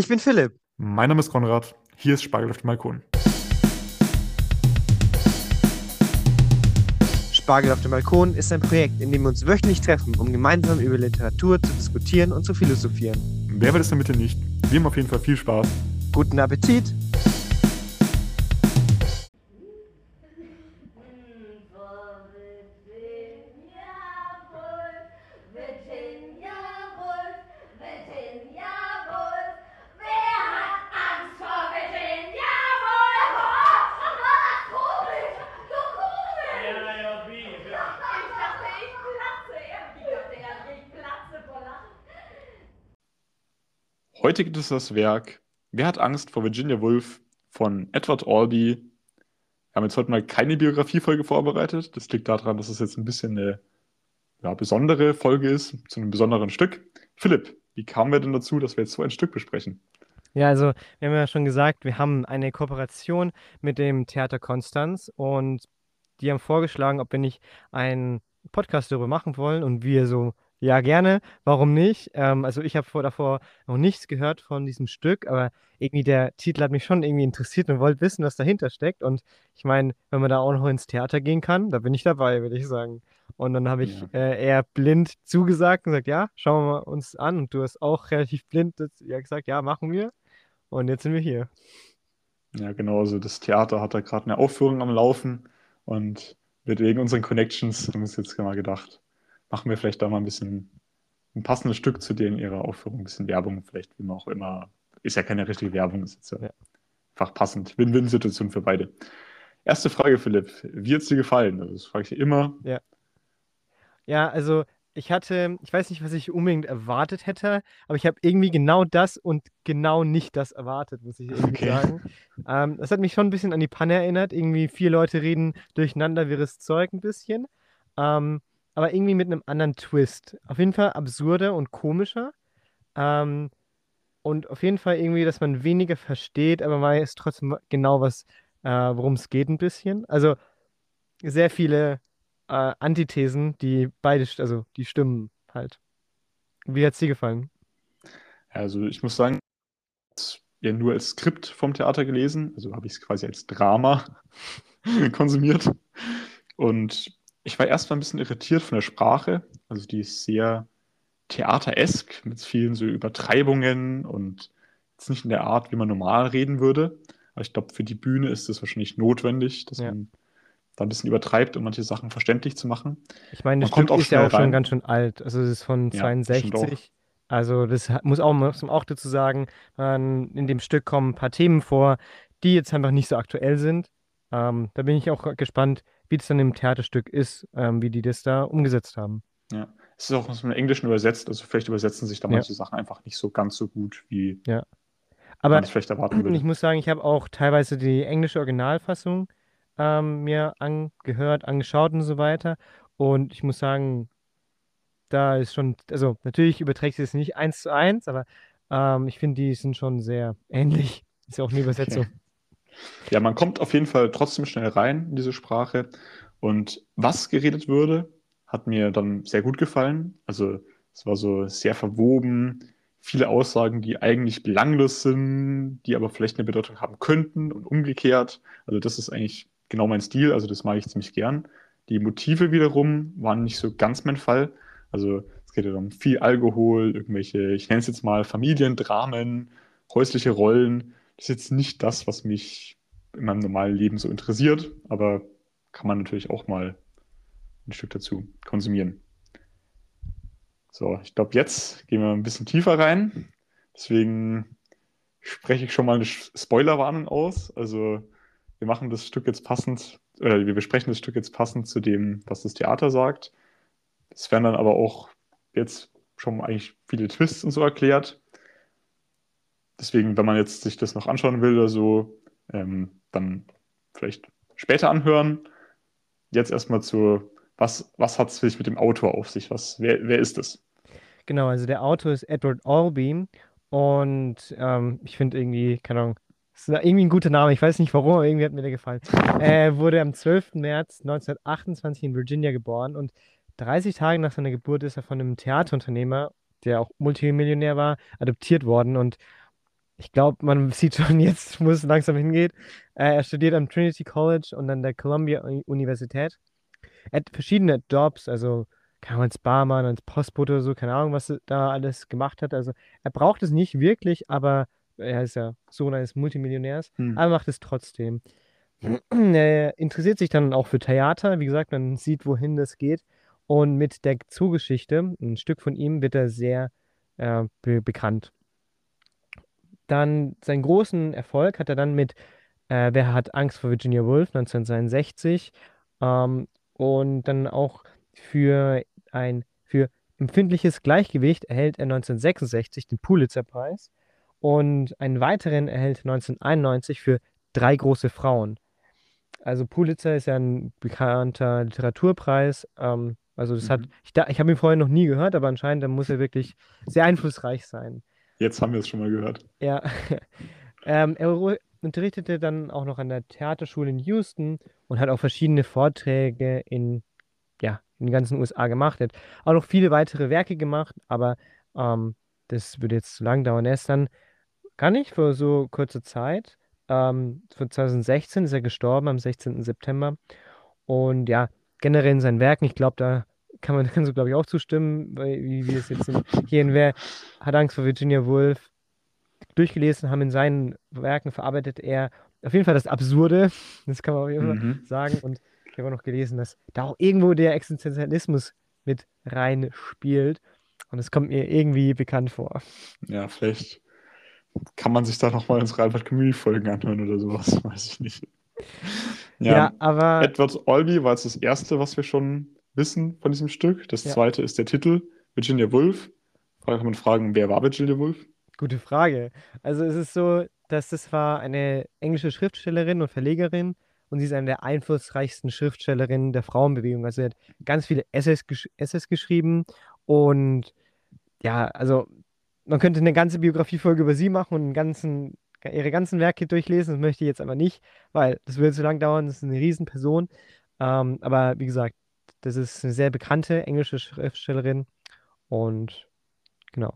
Ich bin Philipp. Mein Name ist Konrad. Hier ist Spargel auf dem Balkon. Spargel auf dem Balkon ist ein Projekt, in dem wir uns wöchentlich treffen, um gemeinsam über Literatur zu diskutieren und zu philosophieren. Wer will es damit nicht? Wir haben auf jeden Fall viel Spaß. Guten Appetit! Heute gibt es das Werk Wer hat Angst vor Virginia Woolf von Edward Albee. Wir haben jetzt heute mal keine Biografiefolge vorbereitet. Das liegt daran, dass es jetzt ein bisschen eine ja, besondere Folge ist, zu einem besonderen Stück. Philipp, wie kamen wir denn dazu, dass wir jetzt so ein Stück besprechen? Ja, also wir haben ja schon gesagt, wir haben eine Kooperation mit dem Theater Konstanz und die haben vorgeschlagen, ob wir nicht einen Podcast darüber machen wollen und wir so ja, gerne. Warum nicht? Ähm, also ich habe vor davor noch nichts gehört von diesem Stück, aber irgendwie der Titel hat mich schon irgendwie interessiert und wollte wissen, was dahinter steckt. Und ich meine, wenn man da auch noch ins Theater gehen kann, da bin ich dabei, würde ich sagen. Und dann habe ich Ja. äh, eher blind zugesagt und gesagt, ja, schauen wir uns an. Und du hast auch relativ blind ja, gesagt, ja, machen wir. Und jetzt sind wir hier. Ja, genau. Also das Theater hat da gerade eine Aufführung am Laufen und mit wegen unseren Connections haben wir uns jetzt mal gedacht, machen wir vielleicht da mal ein bisschen ein passendes Stück zu denen ihrer Aufführung, ein bisschen Werbung, vielleicht wie man auch immer. Ist ja keine richtige Werbung, ist jetzt ja Ja. einfach passend. Win-Win-Situation für beide. Erste Frage, Philipp. Wie hat es dir gefallen? Also, das frage ich dir immer. Ja, also ich hatte, ich weiß nicht, was ich unbedingt erwartet hätte, aber ich habe irgendwie genau das und genau nicht das erwartet, muss ich irgendwie Okay. sagen. Ähm, das hat mich schon ein bisschen an die Panne erinnert. Irgendwie vier Leute reden durcheinander wirres Zeug ein bisschen. Ähm, aber irgendwie mit einem anderen Twist. Auf jeden Fall absurder und komischer. Ähm, und auf jeden Fall irgendwie, dass man weniger versteht, aber man weiß trotzdem genau, was, äh, worum es geht ein bisschen. Also sehr viele äh, Antithesen, die beide, also die stimmen halt. Wie hat es dir gefallen? Also ich muss sagen, ja nur als Skript vom Theater gelesen, also habe ich es quasi als Drama konsumiert. Und ich war erst mal ein bisschen irritiert von der Sprache. Also die ist sehr theateresk mit vielen so Übertreibungen und jetzt nicht in der Art, wie man normal reden würde. Aber ich glaube, für die Bühne ist es wahrscheinlich notwendig, dass Ja. man da ein bisschen übertreibt, um manche Sachen verständlich zu machen. Ich meine, das Man Stück ist ja auch schon rein. ganz schön alt. Also es ist von Ja, das stimmt auch. 62. Also das muss auch, muss man auch dazu sagen, in dem Stück kommen ein paar Themen vor, die jetzt einfach nicht so aktuell sind. Ähm, da bin ich auch gespannt, wie das dann im Theaterstück ist, ähm, wie die das da umgesetzt haben. Ja. Es ist auch aus dem Englischen übersetzt, also vielleicht übersetzen sich da Ja. manche Sachen einfach nicht so ganz so gut, wie Aber man es vielleicht erwarten Ich würde. muss sagen, ich habe auch teilweise die englische Originalfassung ähm, mir angehört, angeschaut und so weiter. Und ich muss sagen, da ist schon, also natürlich überträgt sie es nicht eins zu eins, aber ähm, ich finde, die sind schon sehr ähnlich. Ist ja auch eine Übersetzung. Ja, man kommt auf jeden Fall trotzdem schnell rein in diese Sprache. Und was geredet würde, hat mir dann sehr gut gefallen. Also es war so sehr verwoben, viele Aussagen, die eigentlich belanglos sind, die aber vielleicht eine Bedeutung haben könnten und umgekehrt. Also das ist eigentlich genau mein Stil, also das mag ich ziemlich gern. Die Motive wiederum waren nicht so ganz mein Fall. Also es geht ja um viel Alkohol, irgendwelche, ich nenne es jetzt mal Familiendramen, häusliche Rollen. Ist jetzt nicht das, was mich in meinem normalen Leben so interessiert, aber kann man natürlich auch mal ein Stück dazu konsumieren. So, ich glaube, jetzt gehen wir ein bisschen tiefer rein. Deswegen spreche ich schon mal eine Spoilerwarnung aus. Also, wir machen das Stück jetzt passend, oder wir besprechen das Stück jetzt passend zu dem, was das Theater sagt. Es werden dann aber auch jetzt schon eigentlich viele Twists und so erklärt. Deswegen, wenn man jetzt sich das noch anschauen will oder so, ähm, dann vielleicht später anhören. Jetzt erstmal zu, was, was hat es mit dem Autor auf sich? Was, wer, wer ist es? Genau, also der Autor ist Edward Albee und ähm, ich finde irgendwie, keine Ahnung, ist irgendwie ein guter Name, ich weiß nicht warum, aber irgendwie hat mir der gefallen. Er wurde am 12. März 1928 in Virginia geboren und 30 Tage nach seiner Geburt ist er von einem Theaterunternehmer, der auch Multimillionär war, adoptiert worden und ich glaube, man sieht schon jetzt, wo es langsam hingeht. Äh, er studiert am Trinity College und an der Columbia Universität. Er hat verschiedene Jobs, also keine Ahnung, als Barmann, als Postbote oder so, keine Ahnung, was er da alles gemacht hat. Also er braucht es nicht wirklich, aber er ist ja Sohn eines Multimillionärs, Hm. aber macht es trotzdem. Er interessiert sich dann auch für Theater, wie gesagt, man sieht, wohin das geht. Und mit der Zoogeschichte, ein Stück von ihm, wird er sehr äh, be bekannt. Dann seinen großen Erfolg hat er dann mit äh, Wer hat Angst vor Virginia Woolf 1962 ähm, und dann auch für ein für empfindliches Gleichgewicht erhält er 1966 den Pulitzer-Preis und einen weiteren erhält 1991 für Drei große Frauen. Also Pulitzer ist ja ein bekannter Literaturpreis. Ähm, also das hat, Mhm. ich, da- ich habe ihn vorher noch nie gehört, aber anscheinend muss er wirklich sehr einflussreich sein. Jetzt haben wir es schon mal gehört. Ja, ähm, er unterrichtete dann auch noch an der Theaterschule in Houston und hat auch verschiedene Vorträge in, ja, in den ganzen USA gemacht. Er hat auch noch viele weitere Werke gemacht, aber ähm, das würde jetzt zu lang dauern. Er ist dann gar nicht für so kurze Zeit. Ähm, von 2016 ist er gestorben, am 16. September. Und ja, generell in seinen Werken, ich glaube, da kann man, kannst du, glaube ich, auch zustimmen, weil, wie wir es jetzt in, hier in Wer hat Angst vor Virginia Woolf durchgelesen haben, in seinen Werken verarbeitet er auf jeden Fall das Absurde, das kann man auf jeden Fall Mhm. sagen. Und ich habe auch noch gelesen, dass da auch irgendwo der Existenzialismus mit rein spielt. Und es kommt mir irgendwie bekannt vor. Ja, vielleicht kann man sich da nochmal unsere Albert Camus-Folgen anhören oder sowas, weiß ich nicht. Ja, Ja, aber Edward Albee war jetzt das erste, was wir schon wissen von diesem Stück. Das Ja. zweite ist der Titel, Virginia Woolf. Da kann man fragen, wer war Virginia Woolf? gute Frage. Also es ist so, dass das war eine englische Schriftstellerin und Verlegerin und sie ist eine der einflussreichsten Schriftstellerinnen der Frauenbewegung. Also sie hat ganz viele Essays, gesch Essays geschrieben und ja, also man könnte eine ganze Biografiefolge über sie machen und ganzen, ihre ganzen Werke durchlesen. Das möchte ich jetzt aber nicht, weil das würde zu lang dauern. Das ist eine Riesenperson. Ähm, aber wie gesagt, das ist eine sehr bekannte englische Schriftstellerin und genau.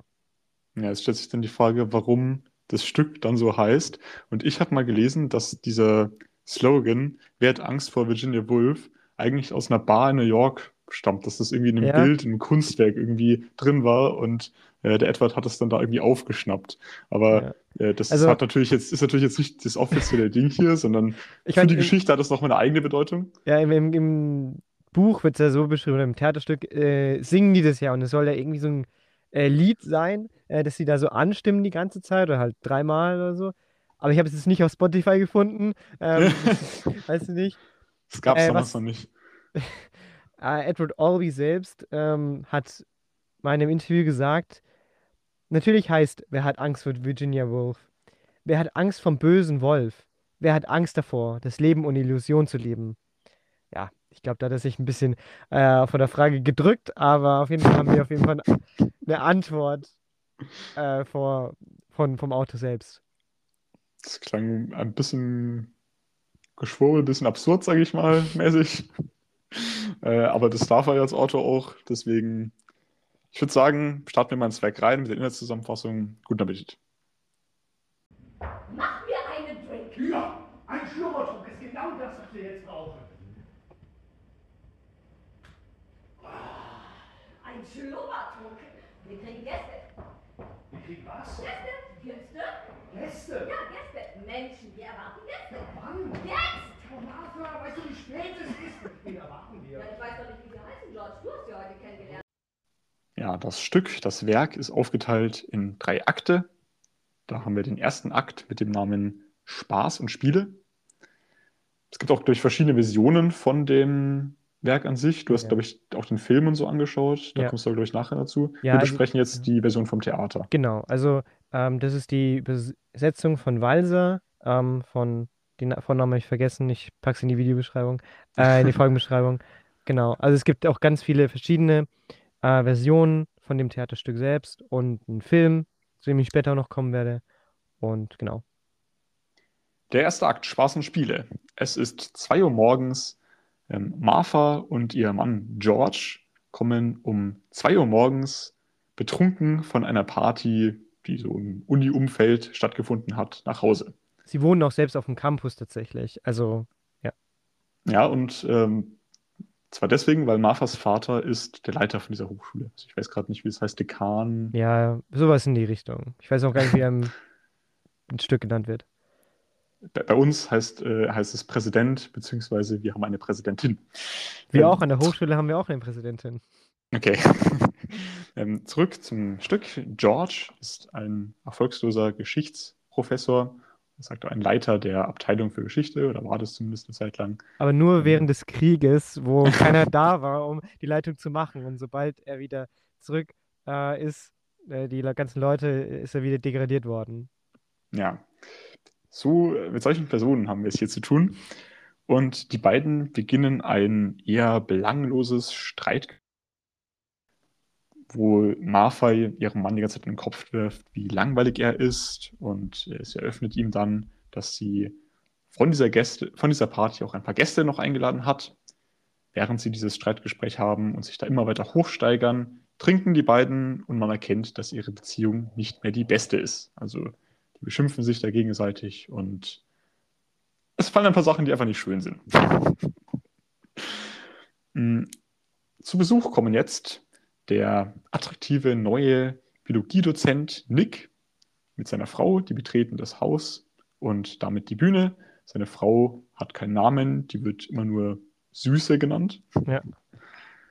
Ja, es stellt sich dann die Frage, warum das Stück dann so heißt. Und ich habe mal gelesen, dass dieser Slogan, Wer hat Angst vor Virginia Woolf, eigentlich aus einer Bar in New York stammt, dass das irgendwie in einem Ja. Bild, in einem Kunstwerk irgendwie drin war und äh, der Edward hat es dann da irgendwie aufgeschnappt. Aber äh, das Also- hat natürlich jetzt, ist natürlich jetzt nicht das offizielle Ding hier, sondern Ich für fand die im- Geschichte hat es nochmal eine eigene Bedeutung. Ja, im, im, im Buch wird es ja so beschrieben, im Theaterstück äh, singen die das ja und es soll ja irgendwie so ein äh, Lied sein, äh, dass sie da so anstimmen die ganze Zeit oder halt dreimal oder so. Aber ich habe es jetzt nicht auf Spotify gefunden. Ähm, weißt du nicht? Das gab es Äh, damals noch nicht. Äh, Edward Albee selbst ähm, hat mal in einem Interview gesagt, natürlich heißt, wer hat Angst vor Virginia Woolf? Wer hat Angst vom bösen Wolf? Wer hat Angst davor, das Leben ohne Illusion zu leben? Ja, ich glaube, da hat er sich ein bisschen äh, von der Frage gedrückt, aber auf jeden Fall haben wir auf jeden Fall eine Antwort äh, vor, von, vom Autor selbst. Das klang ein bisschen geschwurbel, ein bisschen absurd, sage ich mal, mäßig. Äh, aber das darf er als Autor auch. Deswegen, ich würde sagen, starten wir mal ins Werk rein mit der Inhaltszusammenfassung. Guten Appetit. Mach mir einen Drink. Ja, ein Schnurrtrunk ist genau das, was wir jetzt brauchen. Ein Schlummertrunk. Wir kriegen Gäste. Wir kriegen was? Gäste? Gäste? Gäste. Ja, Gäste. Menschen, wir erwarten Gäste. Wann? Jetzt! Oh, Martha, weißt du, wie spät es ist? Wen erwarten wir? Ja, ich weiß doch nicht, wie sie heißen, George. Du hast sie heute kennengelernt. Ja, das Stück, das Werk ist aufgeteilt in drei Akte. Da haben wir den ersten Akt mit dem Namen Spaß und Spiele. Es gibt auch durch verschiedene Versionen von dem Werk an sich. Du hast, Ja. glaube ich, auch den Film und so angeschaut. Da Ja. kommst du, glaube ich, nachher dazu. Ja, Wir also- besprechen jetzt die Version vom Theater. Genau, also ähm, das ist die Übersetzung von Walser, ähm, von den Vornamen habe ich vergessen, ich packe es in die Videobeschreibung, äh, in die Folgenbeschreibung. Genau, also es gibt auch ganz viele verschiedene äh, Versionen von dem Theaterstück selbst und einen Film, zu dem ich später noch kommen werde. Und genau. Der erste Akt, Spaß und Spiele. Es ist 2 Uhr morgens. Ähm, Martha und ihr Mann George kommen um 2 Uhr morgens betrunken von einer Party die so im Uni-Umfeld stattgefunden hat, nach Hause. Sie wohnen auch selbst auf dem Campus tatsächlich. Also, Ja, und ähm, zwar deswegen, weil Marthas Vater ist der Leiter von dieser Hochschule. Also ich weiß gerade nicht, wie es heißt, Dekan. ja, sowas in die Richtung. Ich weiß auch gar nicht, wie er im, ein Stück genannt wird. Bei, uns heißt, äh, heißt es Präsident, beziehungsweise wir haben eine Präsidentin. Wir Ähm, auch an der Hochschule haben wir auch eine Präsidentin. Okay. ähm, zurück zum Stück. George ist ein erfolgsloser Geschichtsprofessor, sagt ein Leiter der Abteilung für Geschichte, oder war das zumindest eine Zeit lang. Aber nur während des Krieges, wo keiner da war, um die Leitung zu machen. Und sobald er wieder zurück äh, ist, äh, die ganzen Leute, ist er wieder degradiert worden. Ja. So, mit solchen Personen haben wir es hier zu tun. Und die beiden beginnen ein eher belangloses Streit, wo Martha ihrem Mann die ganze Zeit in den Kopf wirft, wie langweilig er ist. Und sie eröffnet ihm dann, dass sie von dieser Gäste, von dieser Party auch ein paar Gäste noch eingeladen hat. Während sie dieses Streitgespräch haben und sich da immer weiter hochsteigern, trinken die beiden und man erkennt, dass ihre Beziehung nicht mehr die beste ist. Also beschimpfen sich da gegenseitig und es fallen ein paar Sachen, die einfach nicht schön sind. Mm, Zu Besuch kommen jetzt der attraktive neue Biologiedozent Nick mit seiner Frau, die betreten das Haus und damit die Bühne. Seine Frau hat keinen Namen, die wird immer nur Süße genannt.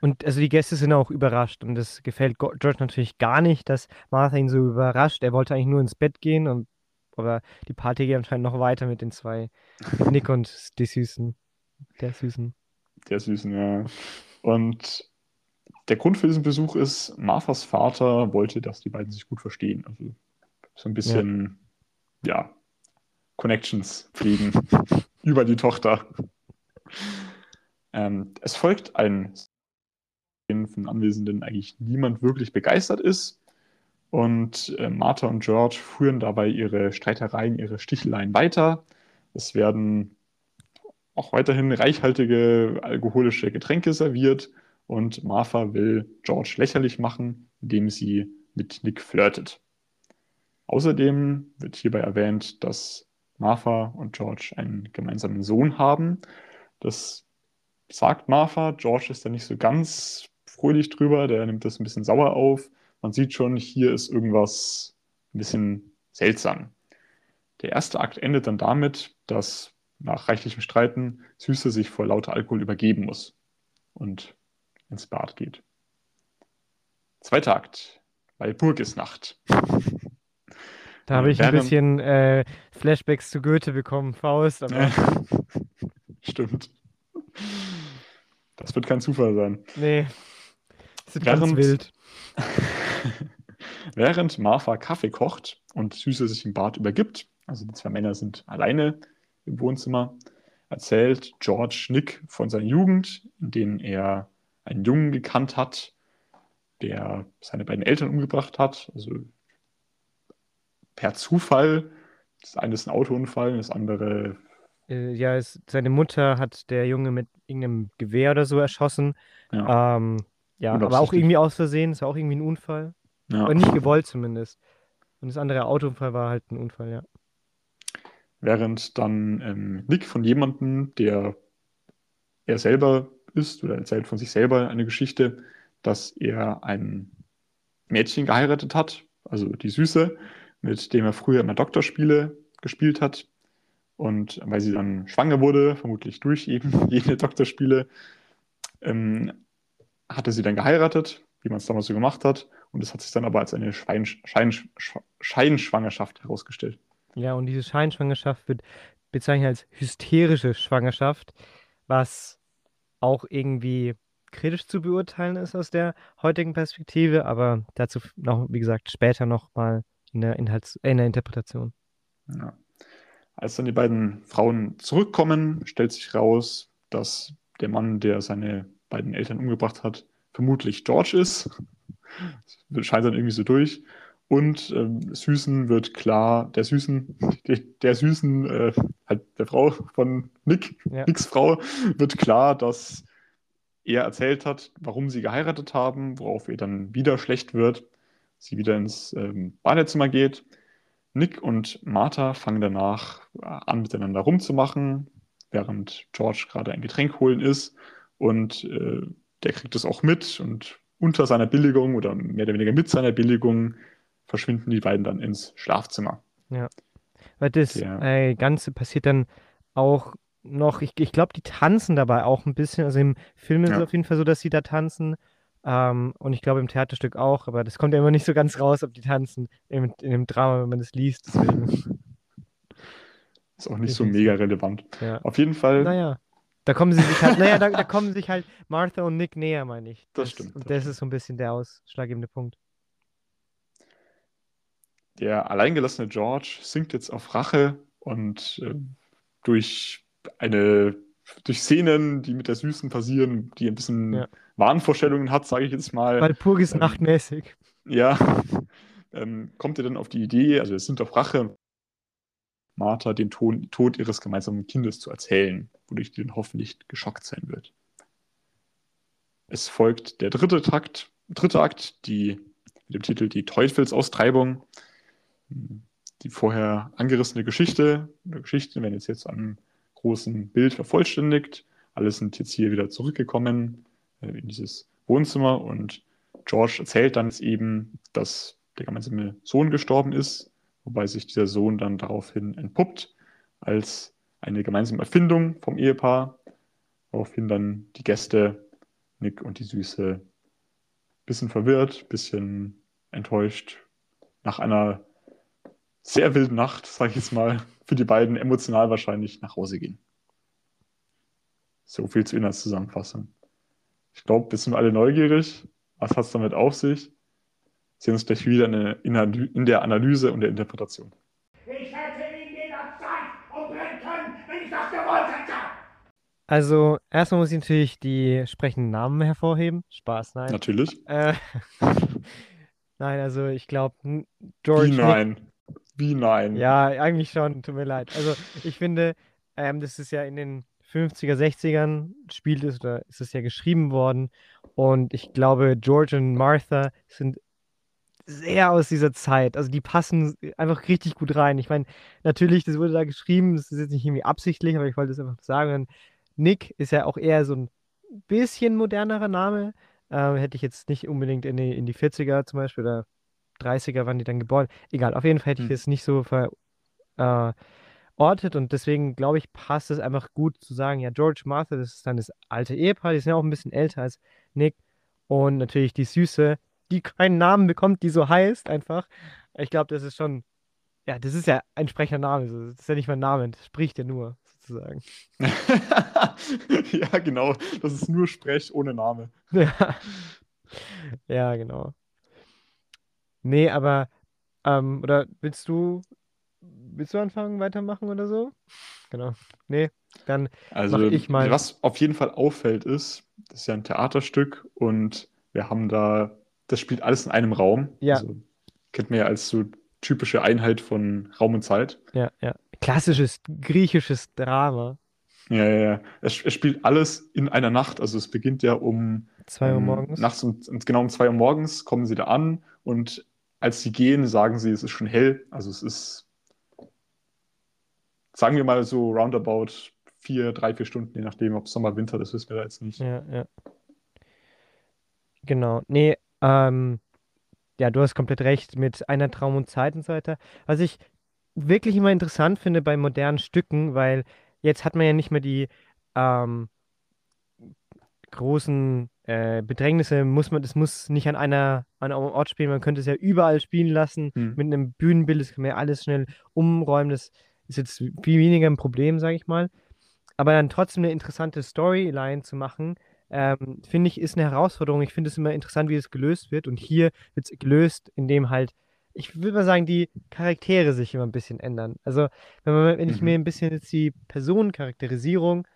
Und also die Gäste sind auch überrascht. Und das gefällt George natürlich gar nicht, dass Martha ihn so überrascht. Er wollte eigentlich nur ins Bett gehen, und, aber die Party geht anscheinend noch weiter mit den zwei, mit Nick und die Süßen. Der Süßen. Der Süßen, ja. Und der Grund für diesen Besuch ist, Marthas Vater wollte, dass die beiden sich gut verstehen. Also so ein bisschen, ja, Connections pflegen über die Tochter. Ähm, es folgt ein von den Anwesenden eigentlich niemand wirklich begeistert ist. Und äh, Martha und George führen dabei ihre Streitereien, ihre Sticheleien weiter. Es werden auch weiterhin reichhaltige alkoholische Getränke serviert und Martha will George lächerlich machen, indem sie mit Nick flirtet. Außerdem wird hierbei erwähnt, dass Martha und George einen gemeinsamen Sohn haben. Das sagt Martha. George ist da nicht so ganz fröhlich drüber, der nimmt das ein bisschen sauer auf. Man sieht schon, hier ist irgendwas ein bisschen seltsam. Der erste Akt endet dann damit, dass nach reichlichem Streiten Süße sich vor lauter Alkohol übergeben muss und ins Bad geht. Zweiter Akt. Walpurgisnacht. Da habe ich ein bisschen äh, Flashbacks zu Goethe bekommen, Faust, aber Stimmt. Das wird kein Zufall sein. nee. Das ist ganz Während- wild. Während Martha Kaffee kocht und Süße sich im Bad übergibt, also die zwei Männer sind alleine im Wohnzimmer, erzählt George Nick von seiner Jugend, in denen er einen Jungen gekannt hat, der seine beiden Eltern umgebracht hat, also per Zufall. Das eine ist ein Autounfall, das andere, Äh, ja, es, seine Mutter hat der Junge mit irgendeinem Gewehr oder so erschossen. ja, Ähm, ja, aber auch irgendwie aus Versehen. Es war auch irgendwie ein Unfall. ja. Aber nicht gewollt zumindest. Und das andere Autounfall war halt ein Unfall, ja. Während dann ähm, Nick von jemandem, der er selber ist, oder erzählt von sich selber eine Geschichte, dass er ein Mädchen geheiratet hat, also die Süße, mit dem er früher immer Doktorspiele gespielt hat. Und weil sie dann schwanger wurde, vermutlich durch eben jene Doktorspiele, ähm, hatte sie dann geheiratet, wie man es damals so gemacht hat. Und es hat sich dann aber als eine Schein, Schein, Scheinschwangerschaft herausgestellt. Ja, und diese Scheinschwangerschaft wird bezeichnet als hysterische Schwangerschaft, was auch irgendwie kritisch zu beurteilen ist aus der heutigen Perspektive, aber dazu noch, wie gesagt, später nochmal in der Inhalts äh, in der Interpretation. Ja. Als dann die beiden Frauen zurückkommen, stellt sich raus, dass der Mann, der seine beiden Eltern umgebracht hat, vermutlich George ist. Das scheint dann irgendwie so durch. Und ähm, Süßen wird klar, der Süßen, der, der Süßen, äh, halt der Frau von Nick, Ja. Nicks Frau, wird klar, dass er erzählt hat, warum sie geheiratet haben, worauf ihr dann wieder schlecht wird. sie wieder ins ähm, Badezimmer geht. Nick und Martha fangen danach äh, an, miteinander rumzumachen, während George gerade ein Getränk holen ist. Und äh, der kriegt es auch mit und unter seiner Billigung oder mehr oder weniger mit seiner Billigung verschwinden die beiden dann ins Schlafzimmer. Weil das Ja. äh, Ganze passiert dann auch noch, ich, ich glaube, die tanzen dabei auch ein bisschen. Also im Film ist es Ja. auf jeden Fall so, dass sie da tanzen. Ähm, und ich glaube im Theaterstück auch, aber das kommt ja immer nicht so ganz raus, ob die tanzen in, in dem Drama, wenn man das liest. Deswegen, Ist auch nicht so mega relevant. ja. Auf jeden Fall, Naja. Da kommen sie sich halt, naja, da, da kommen sich halt Martha und Nick näher, meine ich. Das stimmt, Und das das ist so ein bisschen der ausschlaggebende Punkt. der alleingelassene George sinkt jetzt auf Rache und äh, durch eine durch Szenen, die mit der Süßen passieren, die ein bisschen Ja. Wahnvorstellungen hat, sage ich jetzt mal. Walpurgis ähm, nachtmäßig. Ja, ähm, kommt ihr dann auf die Idee, also es sind auf Rache, Martha den Ton, Tod ihres gemeinsamen Kindes zu erzählen, wodurch die dann hoffentlich geschockt sein wird. Es folgt der dritte Takt, dritte Akt, die mit dem Titel Die Teufelsaustreibung. Die vorher angerissene Geschichte, oder Geschichten werden jetzt jetzt am großen Bild vervollständigt. Alle sind jetzt hier wieder zurückgekommen äh, in dieses Wohnzimmer und George erzählt dann eben, dass der gemeinsame Sohn gestorben ist, wobei sich dieser Sohn dann daraufhin entpuppt als eine gemeinsame Erfindung vom Ehepaar, woraufhin dann die Gäste, Nick und die Süße, bisschen verwirrt, bisschen enttäuscht, nach einer sehr wilden Nacht, sage ich jetzt mal, für die beiden emotional wahrscheinlich nach Hause gehen. So viel zur Inhaltszusammenfassung. Ich glaube, wir sind alle neugierig. Was hat es damit auf sich? Sehen uns gleich wieder in der, Analyse und der Interpretation. Ich hätte ihn jederzeit umbringen können, wenn ich das gewollt hätte. Also, erstmal muss ich natürlich die entsprechenden Namen hervorheben. Spaß, nein. Natürlich. Äh, nein, also ich glaube, George Wie nein? Wie nein? Ja, eigentlich schon, tut mir leid. Also ich finde, ähm, das ist ja in den 50er, 60ern spielt es oder ist es ja geschrieben worden. Und ich glaube, George und Martha sind sehr aus dieser Zeit. Also die passen einfach richtig gut rein. Ich meine, natürlich, das wurde da geschrieben, das ist jetzt nicht irgendwie absichtlich, aber ich wollte es einfach sagen. Nick ist ja auch eher so ein bisschen modernerer Name. Ähm, hätte ich jetzt nicht unbedingt in die, in die 40er zum Beispiel oder 30er waren die dann geboren. Egal, auf jeden Fall hätte ich Hm. es nicht so verortet und deswegen glaube ich, passt es einfach gut zu sagen, ja, George Martha, das ist dann das alte Ehepaar, die sind ja auch ein bisschen älter als Nick und natürlich die Süße, die keinen Namen bekommt, die so heißt einfach. Ich glaube, das ist schon, ja, das ist ja ein sprechender Name, das ist ja nicht mein Name, das spricht ja nur, sozusagen. ja, genau. Das ist nur Sprech ohne Name. Ja. Ja, genau. Nee, aber, ähm, oder willst du, willst du anfangen, weitermachen oder so? Genau. Nee, dann, Also, Mach ich mal. was auf jeden Fall auffällt, ist, das ist ja ein Theaterstück und wir haben da, das spielt alles in einem Raum. Ja. Also, kennt man ja als so typische Einheit von Raum und Zeit. ja, ja. Klassisches griechisches Drama. Ja, ja, ja. Es, es spielt alles in einer Nacht. Also, es beginnt ja um Zwei Uhr ähm, morgens. nachts um, genau um zwei Uhr morgens kommen sie da an und als sie gehen, sagen sie, es ist schon hell. Also, es ist, sagen wir mal so roundabout vier, drei, vier Stunden, je nachdem, ob Sommer, Winter, das wissen wir da jetzt nicht. Ja, ja. Genau. Nee, ähm, ja, du hast komplett recht mit einer Traum und Zeit und so weiter. Was ich wirklich immer interessant finde bei modernen Stücken, weil jetzt hat man ja nicht mehr die ähm, großen äh, Bedrängnisse, muss man, das muss nicht an einer, an einem Ort spielen, man könnte es ja überall spielen lassen, Hm. mit einem Bühnenbild, das kann man ja alles schnell umräumen, das ist jetzt viel weniger ein Problem, sage ich mal. Aber dann trotzdem eine interessante Storyline zu machen, ähm, finde ich, ist eine Herausforderung. Ich finde es immer interessant, wie es gelöst wird. Und hier wird es gelöst, indem halt, ich würde mal sagen, die Charaktere sich immer ein bisschen ändern. Also, wenn, man, wenn ich Mhm. mir ein bisschen jetzt die Personencharakterisierung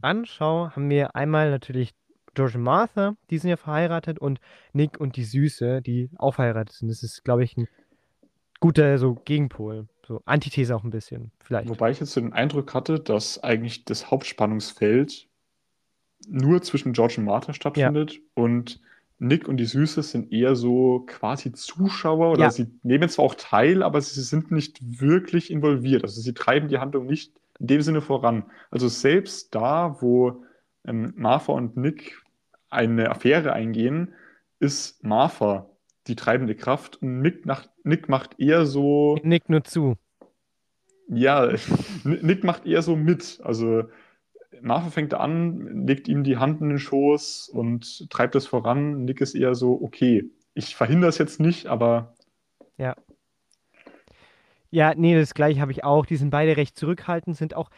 anschaue, haben wir einmal natürlich George und Martha, die sind ja verheiratet, und Nick und die Süße, die auch verheiratet sind. Das ist, glaube ich, ein guter so Gegenpol. So Antithese auch ein bisschen, vielleicht. Wobei ich jetzt so den Eindruck hatte, dass eigentlich das Hauptspannungsfeld nur zwischen George und Martha stattfindet und Nick und die Süße sind eher so quasi Zuschauer oder Ja. sie nehmen zwar auch teil, aber sie sind nicht wirklich involviert. Also sie treiben die Handlung nicht in dem Sinne voran. Also selbst da, wo ähm, Martha und Nick eine Affäre eingehen, ist Martha die treibende Kraft und Nick, nach, Nick macht eher so. Nick nur zu. Ja, Nick macht eher so mit. Also Martha fängt an, legt ihm die Hand in den Schoß und treibt es voran. Nick ist eher so, okay, ich verhindere es jetzt nicht, aber Ja, nee, das gleiche habe ich auch. Die sind beide recht zurückhaltend, sind auch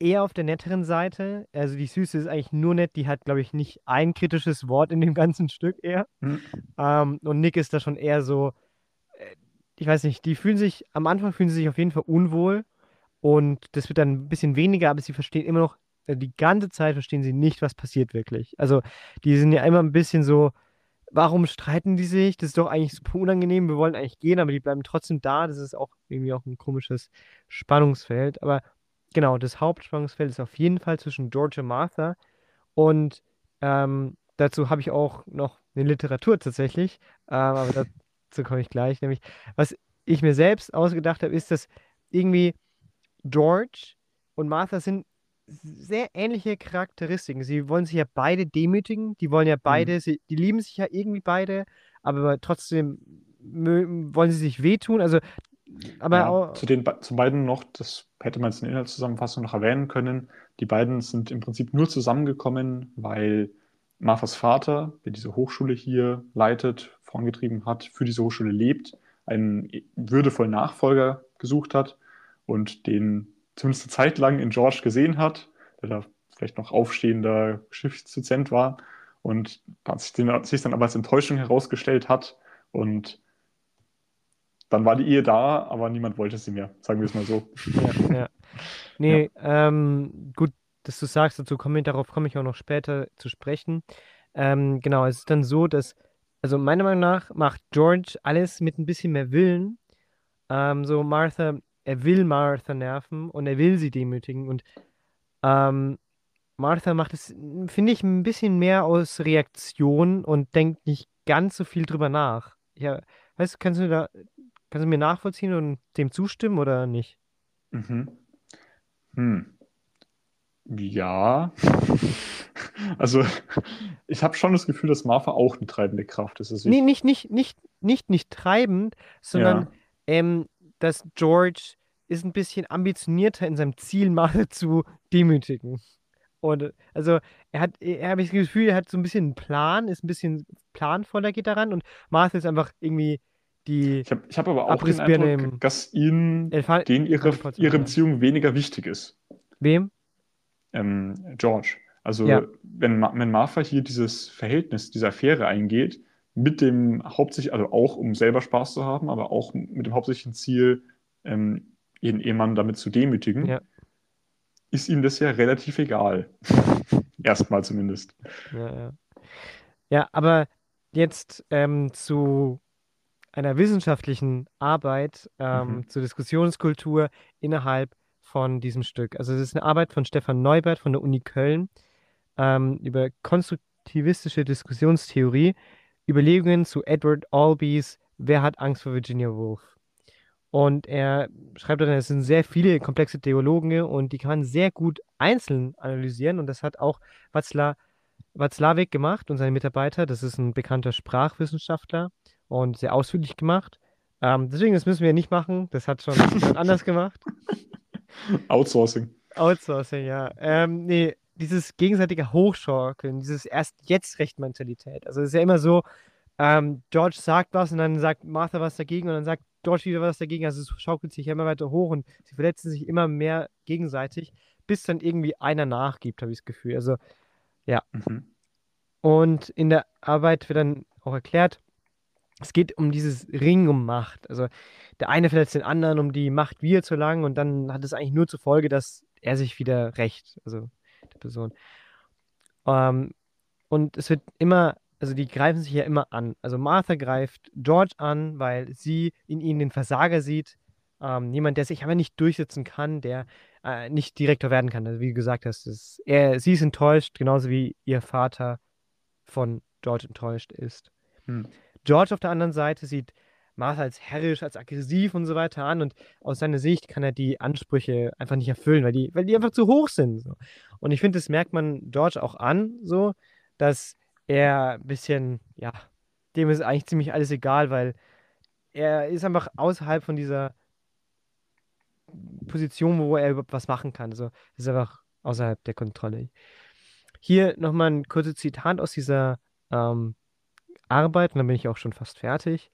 eher auf der netteren Seite. Also die Süße ist eigentlich nur nett, die hat, glaube ich, nicht ein kritisches Wort in dem ganzen Stück eher. hm, Ähm, und Nick ist da schon eher so, äh, ich weiß nicht, die fühlen sich, am Anfang fühlen sie sich auf jeden Fall unwohl und das wird dann ein bisschen weniger, aber sie verstehen immer noch, die ganze Zeit verstehen sie nicht, was passiert wirklich. Also die sind ja immer ein bisschen so, warum streiten die sich? Das ist doch eigentlich super unangenehm, wir wollen eigentlich gehen, aber die bleiben trotzdem da. Das ist auch irgendwie auch ein komisches Spannungsfeld. Aber genau, das Hauptspannungsfeld ist auf jeden Fall zwischen George und Martha und ähm, dazu habe ich auch noch eine Literatur tatsächlich, ähm, aber dazu komme ich gleich. Nämlich, was ich mir selbst ausgedacht habe, ist, dass irgendwie George und Martha sind sehr ähnliche Charakteristiken. Sie wollen sich ja beide demütigen, die wollen ja beide, sie, die lieben sich ja irgendwie beide, aber trotzdem wollen sie sich wehtun. Also, aber ja, auch, zu den zu beiden noch, das hätte man jetzt in der Inhaltszusammenfassung noch erwähnen können. Die beiden sind im Prinzip nur zusammengekommen, weil Marthas Vater, der diese Hochschule hier leitet, vorangetrieben hat, für diese Hochschule lebt, einen würdevollen Nachfolger gesucht hat und den zumindest eine Zeit lang in George gesehen hat, der da vielleicht noch aufstehender Schiffsdozent war und sich, den, sich dann aber als Enttäuschung herausgestellt hat und dann war die Ehe da, aber niemand wollte sie mehr, sagen wir es mal so. Ja, ja. Nee, ähm, gut, dass du sagst, dazu komme ich, darauf komme ich auch noch später zu sprechen. Ähm, genau, es ist dann so, dass, also meiner Meinung nach macht George alles mit ein bisschen mehr Willen. Ähm, so Martha, er will Martha nerven und er will sie demütigen und ähm, Martha macht es, finde ich, ein bisschen mehr aus Reaktion und denkt nicht ganz so viel drüber nach. Ja, weißt du, kannst du da, kannst du mir nachvollziehen und dem zustimmen oder nicht? Mhm. Hm. Ja. Also, ich habe schon das Gefühl, dass Martha auch eine treibende Kraft ist. Also Nee, ich, nicht, nicht, nicht, nicht, nicht treibend, sondern Ja. ähm, dass George ist ein bisschen ambitionierter in seinem Ziel, Martha zu demütigen. Und also er hat, er habe ich das Gefühl, er hat so ein bisschen einen Plan, ist ein bisschen planvoller, geht daran und Martha ist einfach irgendwie die ich habe hab aber auch den Eindruck, dass ihnen denen ihre, ihre. Beziehung weniger wichtig ist. Wem? ähm, George. Also Ja. wenn, wenn Martha hier dieses Verhältnis, diese Affäre eingeht, mit dem hauptsächlich, also auch um selber Spaß zu haben, aber auch mit dem hauptsächlichen Ziel, ähm, ihren Ehemann damit zu demütigen, Ja. ist ihm das ja relativ egal. Erstmal zumindest. Ja, ja. Ja, aber jetzt ähm, zu einer wissenschaftlichen Arbeit, ähm, Mhm. zur Diskussionskultur innerhalb von diesem Stück. Also es ist eine Arbeit von Stefan Neubert von der Uni Köln ähm, über konstruktivistische Diskussionstheorie, Überlegungen zu Edward Albees Wer hat Angst vor Virginia Woolf? Und er schreibt dann, es sind sehr viele komplexe Theologen und die kann man sehr gut einzeln analysieren. Und das hat auch Václavic gemacht und seine Mitarbeiter. Das ist ein bekannter Sprachwissenschaftler und sehr ausführlich gemacht. Ähm, deswegen, das müssen wir nicht machen. Das hat schon jemand anders gemacht. Outsourcing. Outsourcing, ja. Ähm, nee, dieses gegenseitige Hochschaukeln, dieses Erst-Jetzt-Recht-Mentalität. Also es ist ja immer so, ähm, George sagt was und dann sagt Martha was dagegen und dann sagt George wieder was dagegen. Also es schaukelt sich ja immer weiter hoch und sie verletzen sich immer mehr gegenseitig, bis dann irgendwie einer nachgibt, habe ich das Gefühl. Also Mhm. und in der Arbeit wird dann auch erklärt, es geht um dieses Ring um Macht. Also der eine verletzt den anderen, um die Macht wieder zu erlangen und dann hat es eigentlich nur zur Folge, dass er sich wieder rächt, also die Person. Ähm, und es wird immer, also die greifen sich ja immer an. Also Martha greift George an, weil sie in ihm den Versager sieht. Ähm, jemand, der sich aber nicht durchsetzen kann, der äh, nicht Direktor werden kann. Also wie du gesagt hast, es, er, sie ist enttäuscht, genauso wie ihr Vater von George enttäuscht ist. Hm. George auf der anderen Seite sieht Martha als herrisch, als aggressiv und so weiter an und aus seiner Sicht kann er die Ansprüche einfach nicht erfüllen, weil die, weil die einfach zu hoch sind. So. Und ich finde, das merkt man George auch an, so, dass er ein bisschen, ja, dem ist eigentlich ziemlich alles egal, weil er ist einfach außerhalb von dieser Position, wo er überhaupt was machen kann. Also ist einfach außerhalb der Kontrolle. Hier nochmal ein kurzes Zitat aus dieser ähm, Arbeit, und dann bin ich auch schon fast fertig.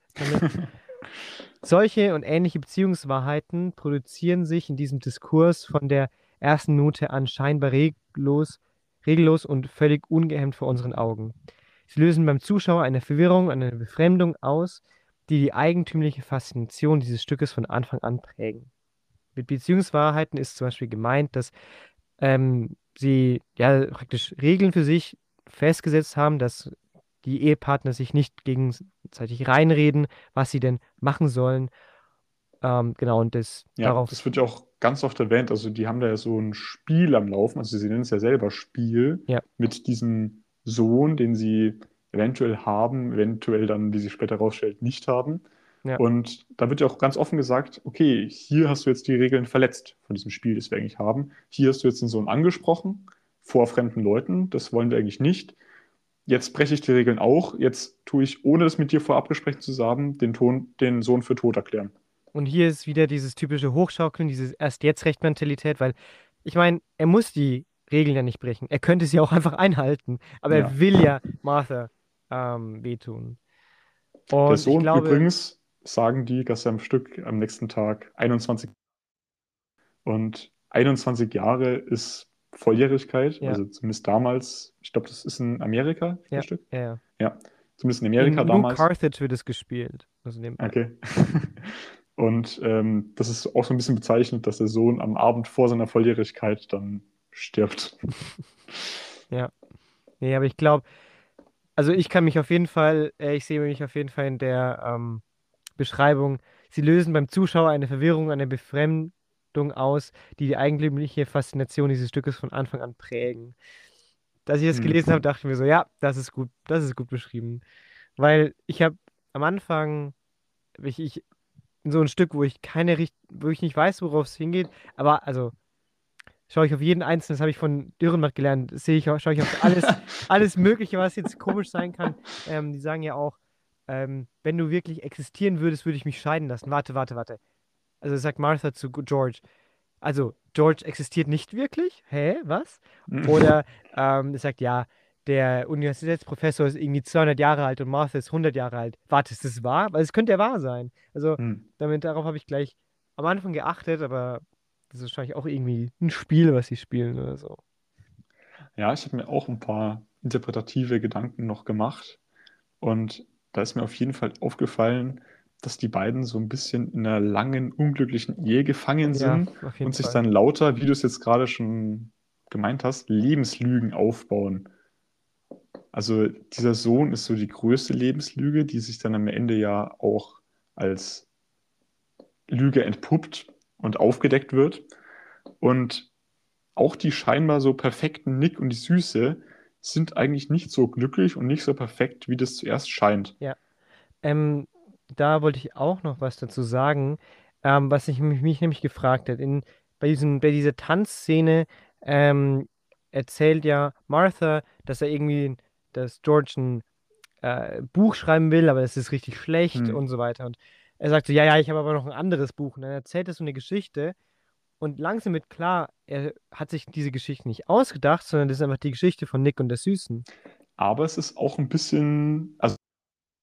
Solche und ähnliche Beziehungswahrheiten produzieren sich in diesem Diskurs von der ersten Minute an scheinbar regellos, regellos und völlig ungehemmt vor unseren Augen. Sie lösen beim Zuschauer eine Verwirrung, eine Befremdung aus, die die eigentümliche Faszination dieses Stückes von Anfang an prägen. Mit Beziehungswahrheiten ist zum Beispiel gemeint, dass ähm, sie ja praktisch Regeln für sich festgesetzt haben, dass die Ehepartner sich nicht gegenseitig reinreden, was sie denn machen sollen. Ähm, genau, und das Ja, darauf. das wird ja auch ganz oft erwähnt. Also, die haben da ja so ein Spiel am Laufen. Also, sie nennen es ja selber Spiel Ja. mit diesem Sohn, den sie eventuell haben, eventuell dann, wie sich später herausstellt, nicht haben. Ja. Und da wird ja auch ganz offen gesagt, okay, hier hast du jetzt die Regeln verletzt von diesem Spiel, das wir eigentlich haben. Hier hast du jetzt den Sohn angesprochen vor fremden Leuten. Das wollen wir eigentlich nicht. Jetzt breche ich die Regeln auch. Jetzt tue ich, ohne das mit dir vorab besprechen zu haben, den, Ton, den Sohn für tot erklären. Und hier ist wieder dieses typische Hochschaukeln, diese Erst-Jetzt-Recht-Mentalität, weil ich meine, er muss die Regeln ja nicht brechen. Er könnte sie auch einfach einhalten, aber Ja. er will ja Martha ähm, wehtun. Der Und Sohn ich glaube, übrigens, sagen die, dass er am Stück am nächsten Tag 21 und 21 Jahre ist Volljährigkeit, Ja. also zumindest damals, ich glaube, das ist in Amerika, Ja. Stück. ja, ja. Zumindest in In Amerika New damals. Carthage wird es gespielt. Also Okay. Und ähm, das ist auch so ein bisschen bezeichnet, dass der Sohn am Abend vor seiner Volljährigkeit dann stirbt. Nee, aber ich glaube, also ich kann mich auf jeden Fall, äh, ich sehe mich auf jeden Fall in der ähm, Beschreibung, sie lösen beim Zuschauer eine Verwirrung, eine Befremdung aus, die die eigentümliche Faszination dieses Stückes von Anfang an prägen. Als ich das Hm. gelesen habe, dachte ich mir so, ja, das ist gut, das ist gut beschrieben. Weil ich habe am Anfang, ich, ich, so ein Stück, wo ich keine wo ich nicht weiß, worauf es hingeht, aber also schaue ich auf jeden einzelnen, das habe ich von Dürrenmatt gelernt, sehe ich, schaue ich auf alles, alles Mögliche, was jetzt komisch sein kann. Ähm, die sagen ja auch, ähm, wenn du wirklich existieren würdest, würde ich mich scheiden lassen. Warte, warte, warte. Also sagt Martha zu George. Also, George existiert nicht wirklich? Hä? Was? Oder ähm, sagt, ja, der Universitätsprofessor ist irgendwie 200 Jahre alt und Martha ist 100 Jahre alt. Warte, ist das wahr? Weil es könnte ja wahr sein. Also, Hm. damit, darauf habe ich gleich am Anfang geachtet, aber das ist wahrscheinlich auch irgendwie ein Spiel, was sie spielen oder so. Ja, ich habe mir auch ein paar interpretative Gedanken noch gemacht. Und da ist mir auf jeden Fall aufgefallen, dass die beiden so ein bisschen in einer langen, unglücklichen Ehe gefangen sind und sich Fall. dann lauter, wie du es jetzt gerade schon gemeint hast, Lebenslügen aufbauen. Also dieser Sohn ist so die größte Lebenslüge, die sich dann am Ende ja auch als Lüge entpuppt und aufgedeckt wird. Und auch die scheinbar so perfekten Nick und die Süße sind eigentlich nicht so glücklich und nicht so perfekt, wie das zuerst scheint. Ähm, da wollte ich auch noch was dazu sagen, ähm, was ich mich, mich nämlich gefragt hat. In, bei diesem, bei dieser Tanzszene ähm, erzählt ja Martha, dass er irgendwie, dass George ein äh, Buch schreiben will, aber es ist richtig schlecht Hm. und so weiter. Und er sagt so, ja, ja, ich habe aber noch ein anderes Buch. Und dann erzählt er so eine Geschichte und langsam wird klar, er hat sich diese Geschichte nicht ausgedacht, sondern das ist einfach die Geschichte von Nick und der Süßen. Aber es ist auch ein bisschen, also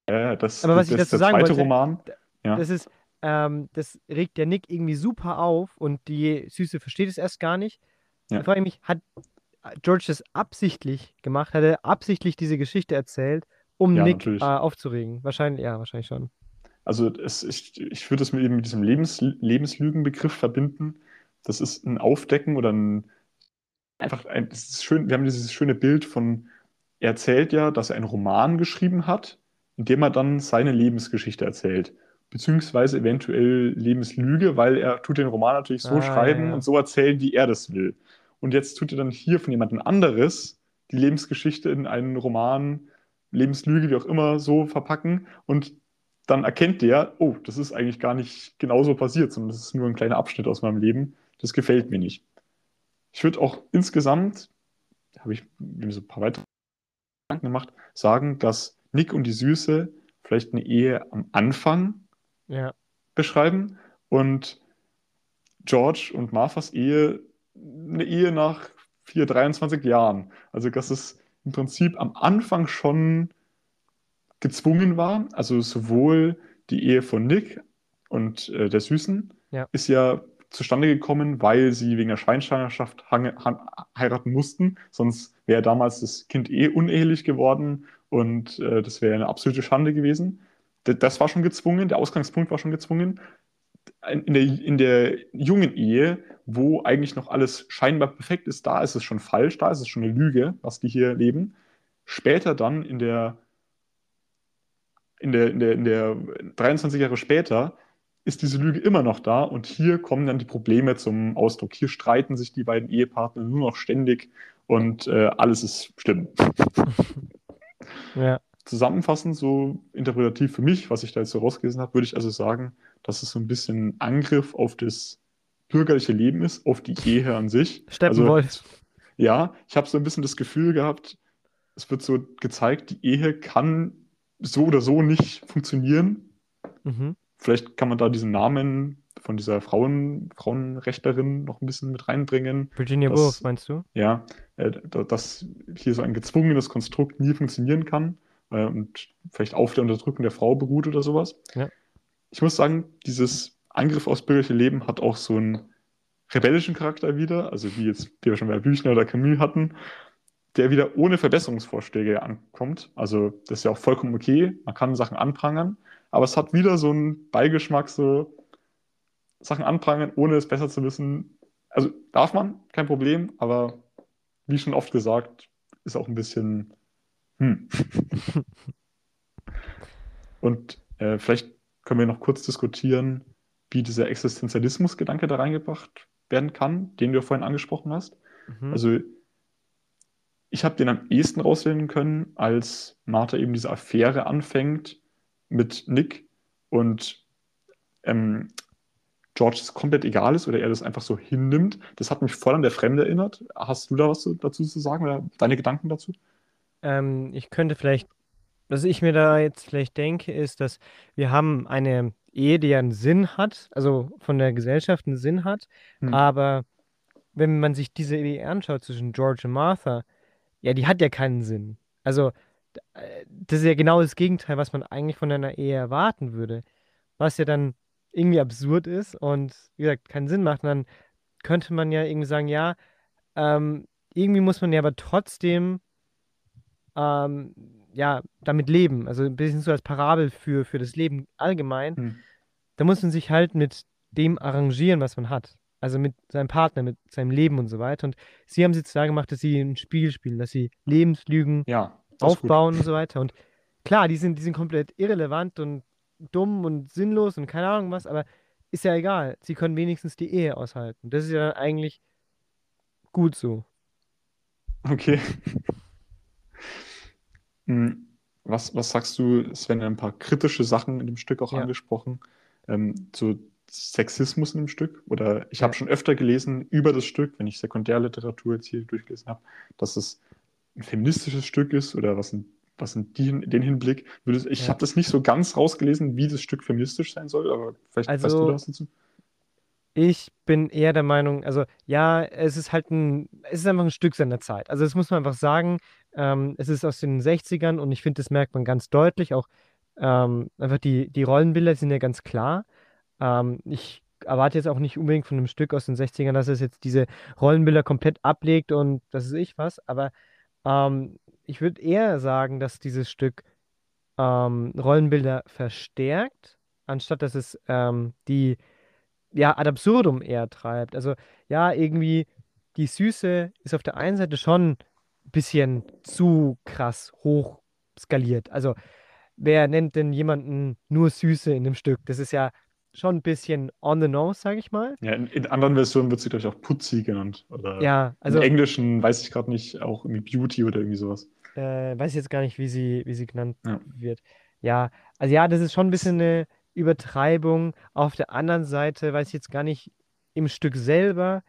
äh, das, Aber was ich das, dazu der sagen zweite wollte, Roman, ja. Das ist, ähm, das regt der Nick irgendwie super auf und die Süße versteht es erst gar nicht. Ja. Da frage ich mich, hat George das absichtlich gemacht? Hat er absichtlich diese Geschichte erzählt, um Ja, Nick äh, aufzuregen? Wahrscheinlich, ja, wahrscheinlich schon. Also es, ich, ich würde es mit, eben mit diesem Lebens, Lebenslügenbegriff verbinden. Das ist ein Aufdecken oder ein einfach ein, schön, wir haben dieses schöne Bild von, er erzählt ja, dass er einen Roman geschrieben hat, in dem er dann seine Lebensgeschichte erzählt. Beziehungsweise eventuell Lebenslüge, weil er tut den Roman natürlich so Ah, schreiben ja. und so erzählen, wie er das will. Und jetzt tut er dann hier von jemand anderes die Lebensgeschichte in einen Roman Lebenslüge, wie auch immer, so verpacken und dann erkennt der, oh, das ist eigentlich gar nicht genauso passiert, sondern das ist nur ein kleiner Abschnitt aus meinem Leben. Das gefällt mir nicht. Ich würde auch insgesamt, habe ich mir so ein paar weitere Gedanken gemacht, sagen, dass Nick und die Süße vielleicht eine Ehe am Anfang Ja. beschreiben und George und Marthas Ehe eine Ehe nach 4, 23 Jahren. Also, dass es im Prinzip am Anfang schon gezwungen war. Also, sowohl die Ehe von Nick und äh, der Süßen Ja. ist ja zustande gekommen, weil sie wegen der Schweinschwangerschaft heiraten mussten. Sonst wäre damals das Kind eh unehelich geworden und äh, das wäre eine absolute Schande gewesen. D- Das war schon gezwungen, der Ausgangspunkt war schon gezwungen. In der, in der jungen Ehe, wo eigentlich noch alles scheinbar perfekt ist, da ist es schon falsch, da ist es schon eine Lüge, was die hier leben. Später dann in der, in der, in der, in der 23 Jahre später ist diese Lüge immer noch da und hier kommen dann die Probleme zum Ausdruck. Hier streiten sich die beiden Ehepartner nur noch ständig und äh, alles ist schlimm. Ja. Zusammenfassend, so interpretativ für mich, was ich da jetzt so rausgelesen habe, würde ich also sagen, dass es so ein bisschen ein Angriff auf das bürgerliche Leben ist, auf die Ehe an sich. Steppenwolf. Also, ja, ich habe so ein bisschen das Gefühl gehabt, es wird so gezeigt, die Ehe kann so oder so nicht funktionieren. Mhm. Vielleicht kann man da diesen Namen von dieser Frauen, Frauenrechterin noch ein bisschen mit reinbringen. Virginia Das- Woolf, meinst du? Ja, äh, da- dass hier so ein gezwungenes Konstrukt nie funktionieren kann äh, und vielleicht auf der Unterdrückung der Frau beruht oder sowas. Ja. Ich muss sagen, dieses Angriff aufs bürgerliche Leben hat auch so einen rebellischen Charakter wieder, also wie jetzt die wir schon bei Büchner oder Camus hatten, der wieder ohne Verbesserungsvorschläge ankommt. Also das ist ja auch vollkommen okay, man kann Sachen anprangern, aber es hat wieder so einen Beigeschmack, so Sachen anprangern, ohne es besser zu wissen. Also darf man, kein Problem, aber wie schon oft gesagt, ist auch ein bisschen. Hm. Und äh, vielleicht können wir noch kurz diskutieren, wie dieser Existenzialismus-Gedanke da reingebracht werden kann, den du ja vorhin angesprochen hast. Mhm. Also ich habe den am ehesten rauslehnen können, als Martha eben diese Affäre anfängt mit Nick und ähm, George es komplett egal ist oder er das einfach so hinnimmt. Das hat mich voll an der Fremde erinnert. Hast du da was zu- dazu zu sagen oder deine Gedanken dazu? Ähm, ich könnte vielleicht, was ich mir da jetzt vielleicht denke, ist, dass wir haben eine Ehe, die ja einen Sinn hat, also von der Gesellschaft einen Sinn hat, Hm. aber wenn man sich diese Ehe anschaut zwischen George und Martha, ja, die hat ja keinen Sinn. Also, äh, das ist ja genau das Gegenteil, was man eigentlich von einer Ehe erwarten würde. Was ja dann irgendwie absurd ist und, wie gesagt, keinen Sinn macht. Und dann könnte man ja irgendwie sagen, ja, ähm, irgendwie muss man ja aber trotzdem ähm, ja, damit leben. Also ein bisschen so als Parabel für, für das Leben allgemein. Hm. Da muss man sich halt mit dem arrangieren, was man hat. Also mit seinem Partner, mit seinem Leben und so weiter. Und sie haben es jetzt da gemacht, dass sie ein Spiel spielen, dass sie Lebenslügen Ja, aufbauen und so weiter. Und klar, die sind, die sind komplett irrelevant und dumm und sinnlos und keine Ahnung was, aber ist ja egal. Sie können wenigstens die Ehe aushalten. Das ist ja dann eigentlich gut so. Okay. Hm, Was, was sagst du, es werden ein paar kritische Sachen in dem Stück auch Ja. angesprochen, ähm, zu Sexismus in dem Stück? Oder ich Ja. habe schon öfter gelesen über das Stück, wenn ich Sekundärliteratur jetzt hier durchgelesen habe, dass es ein feministisches Stück ist oder was in, was in die, den Hinblick. Würdest, ich Ja. habe das nicht so ganz rausgelesen, wie das Stück feministisch sein soll, aber vielleicht weißt du Also- da was dazu. Ich bin eher der Meinung, also ja, es ist halt ein, es ist einfach ein Stück seiner Zeit. Also das muss man einfach sagen. Ähm, es ist aus den 60ern und ich finde, das merkt man ganz deutlich. Auch ähm, einfach die, die Rollenbilder sind ja ganz klar. Ähm, ich erwarte jetzt auch nicht unbedingt von einem Stück aus den 60ern, dass es jetzt diese Rollenbilder komplett ablegt und das ist ich was. Aber ähm, ich würde eher sagen, dass dieses Stück ähm, Rollenbilder verstärkt, anstatt dass es ähm, die ja, ad absurdum eher treibt. Also, ja, irgendwie, die Süße ist auf der einen Seite schon ein bisschen zu krass hoch skaliert. Also, wer nennt denn jemanden nur Süße in dem Stück? Das ist ja schon ein bisschen on the nose, sag ich mal. Ja, in, in anderen Versionen wird sie, glaube ich, auch Putzi genannt. Oder Ja, also, im Englischen weiß ich gerade nicht, auch irgendwie Beauty oder irgendwie sowas. äh, weiß jetzt gar nicht, wie sie, wie sie genannt Ja. wird. Ja, also ja, das ist schon ein bisschen eine Übertreibung. Auf der anderen Seite weiß ich jetzt gar nicht im Stück selber.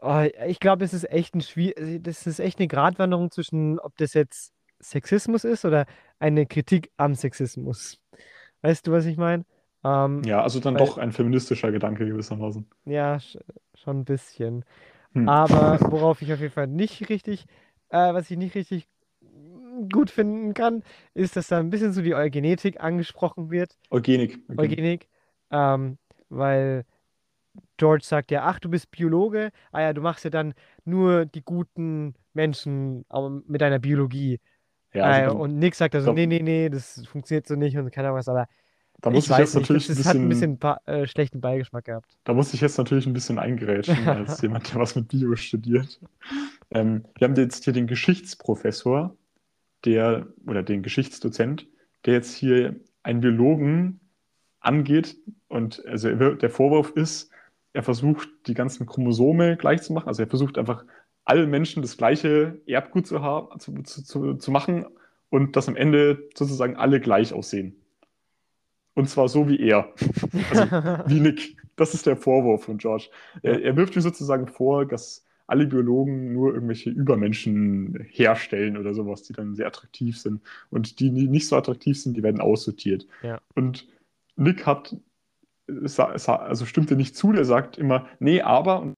Oh, ich glaube, es ist echt ein Schwier das ist echt eine Gratwanderung zwischen, ob das jetzt Sexismus ist oder eine Kritik am Sexismus. Weißt du, was ich meine? Ähm, Ja, also dann Weil- doch ein feministischer Gedanke gewissermaßen. ja, sch schon ein bisschen. Hm. Aber worauf ich auf jeden Fall nicht richtig, äh, was ich nicht richtig gut finden kann, ist, dass da ein bisschen so die Eugenetik angesprochen wird. Eugenik. Eugenik. Eugenik, ähm, weil George sagt ja, ach, du bist Biologe, ah ja, du machst ja dann nur die guten Menschen mit deiner Biologie. Ja, also äh, und Nick sagt also, dann- nee, nee, nee, das funktioniert so nicht und keine Ahnung was, aber da muss ich ich jetzt nicht, natürlich das, ein das hat ein bisschen, bisschen äh, schlechten Beigeschmack gehabt. da muss ich jetzt natürlich ein bisschen eingrätschen, als jemand, der was mit Bio studiert. Ähm, wir haben jetzt hier den Geschichtsprofessor, der, oder den Geschichtsdozent, der jetzt hier einen Biologen angeht und also er der Vorwurf ist, er versucht die ganzen Chromosome gleich zu machen, also er versucht einfach allen Menschen das gleiche Erbgut zu haben, zu, zu, zu, zu machen und dass am Ende sozusagen alle gleich aussehen. Und zwar so wie er. Also wie Nick. Das ist der Vorwurf von George. Er, er wirft ihm sozusagen vor, dass alle Biologen nur irgendwelche Übermenschen herstellen oder sowas, die dann sehr attraktiv sind. Und die, die nicht so attraktiv sind, die werden aussortiert. Ja. Und Nick hat, also stimmte nicht zu, der sagt immer, nee, aber und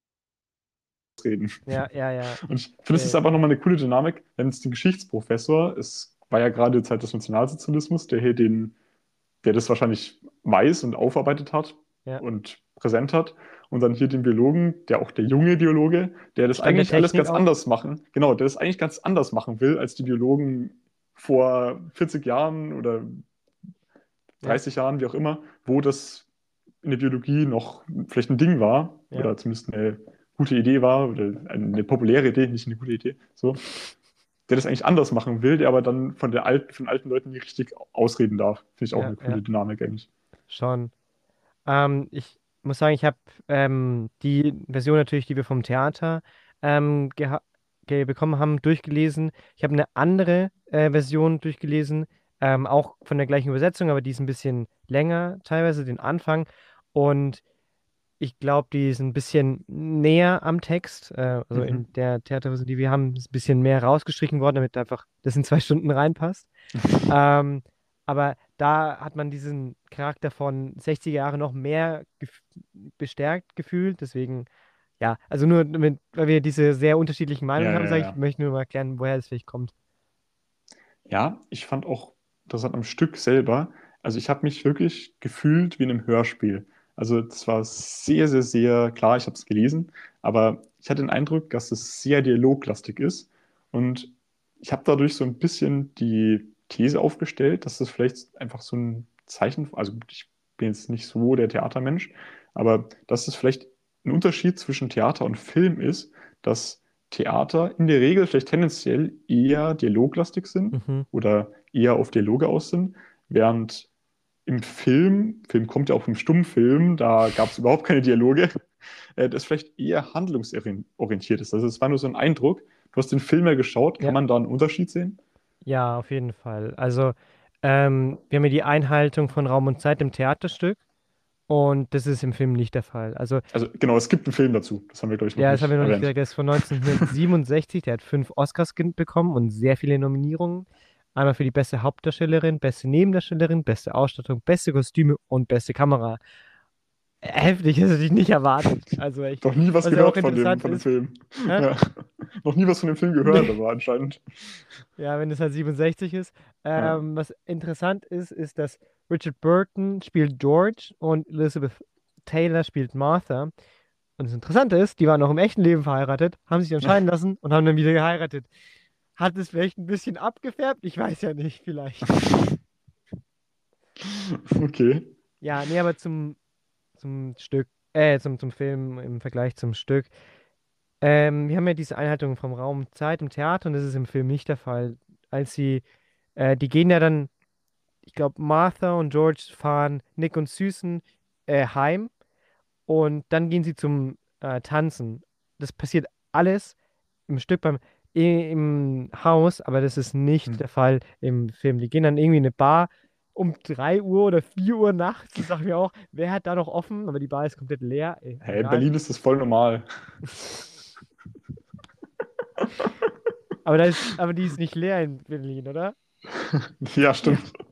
reden. Ja, ja, ja. Und ich finde, es ist Äh. einfach nochmal eine coole Dynamik, wenn es den Geschichtsprofessor, es war ja gerade Zeit des Nationalsozialismus, der hier den, der das wahrscheinlich weiß und aufarbeitet hat Ja. und präsent hat. Und dann hier den Biologen, der auch der junge Biologe, der das Stand eigentlich alles ganz auch. anders machen, genau, der das eigentlich ganz anders machen will, als die Biologen vor 40 Jahren oder 30 Jahren, wie auch immer, wo das in der Biologie noch vielleicht ein Ding war Ja. oder zumindest eine gute Idee war oder eine populäre Idee, nicht eine gute Idee, so, der das eigentlich anders machen will, der aber dann von der alten, von alten Leuten nicht richtig ausreden darf. Finde ich auch Ja, eine coole ja. Dynamik eigentlich. Schon. Ähm, ich muss sagen, ich habe ähm, die Version natürlich, die wir vom Theater ähm, bekommen haben, durchgelesen. Ich habe eine andere äh, Version durchgelesen, ähm, auch von der gleichen Übersetzung, aber die ist ein bisschen länger, teilweise den Anfang. Und ich glaube, die ist ein bisschen näher am Text. Äh, also Mhm. in der Theaterversion, die wir haben, ist ein bisschen mehr rausgestrichen worden, damit einfach das in zwei Stunden reinpasst. Ähm, aber da hat man diesen Charakter von 60er Jahre noch mehr gef bestärkt gefühlt. Deswegen, ja, also nur damit, weil wir diese sehr unterschiedlichen Meinungen Ja, haben, ja, sage ja. ich, möchte nur mal erklären, woher das vielleicht kommt. Ja, ich fand auch interessant am Stück selber, also ich habe mich wirklich gefühlt wie in einem Hörspiel. Also das war sehr, sehr, sehr klar, ich habe es gelesen, aber ich hatte den Eindruck, dass es sehr dialoglastig ist und ich habe dadurch so ein bisschen die These aufgestellt, dass das vielleicht einfach so ein Zeichen, also ich bin jetzt nicht so der Theatermensch, aber dass es vielleicht ein Unterschied zwischen Theater und Film ist, dass Theater in der Regel vielleicht tendenziell eher dialoglastig sind Mhm. oder eher auf Dialoge aus sind, während im Film, Film kommt ja auch im Stummfilm, da gab es überhaupt keine Dialoge, äh, das vielleicht eher handlungsorientiert ist. Also es war nur so ein Eindruck. Du hast den Film ja geschaut, kann Ja. man da einen Unterschied sehen? Ja, auf jeden Fall. Also, ähm, wir haben ja die Einhaltung von Raum und Zeit im Theaterstück und das ist im Film nicht der Fall. Also, Also genau, es gibt einen Film dazu. Das haben wir, glaube ich, noch ja, das haben wir noch nicht erwähnt. gesagt, der ist von 1967, der hat fünf Oscars bekommen und sehr viele Nominierungen. Einmal für die beste Hauptdarstellerin, beste Nebendarstellerin, beste Ausstattung, beste Kostüme und beste Kamera. Heftig, das hätte ich nicht erwartet. Also echt. Noch nie was Was ja auch gehört von dem, von dem Film. Ja. Noch nie was von dem Film gehört, aber anscheinend. Ja, wenn es halt 67 ist. Ähm, was interessant ist, ist, dass Richard Burton spielt George und Elizabeth Taylor spielt Martha. Und das Interessante ist, die waren auch im echten Leben verheiratet, haben sich entscheiden lassen und haben dann wieder geheiratet. Hat es vielleicht ein bisschen abgefärbt? Ich weiß ja nicht, vielleicht. Okay. Ja, nee, aber zum, zum Stück, äh, zum, zum Film im Vergleich zum Stück. Ähm, wir haben ja diese Einhaltung vom Raum Zeit im Theater und das ist im Film nicht der Fall. Als sie, äh, die gehen ja dann, ich glaube, Martha und George fahren Nick und Susan äh, heim und dann gehen sie zum äh, Tanzen. Das passiert alles im Stück beim im Haus, aber das ist nicht Hm. der Fall im Film. Die gehen dann irgendwie in eine Bar um 3 Uhr oder 4 Uhr nachts. Ich sag mir auch, wer hat da noch offen? Aber die Bar ist komplett leer. Ey, Hä, in. Berlin ist das voll normal. Aber, da ist, aber die ist nicht leer in Berlin, oder? Ja, stimmt.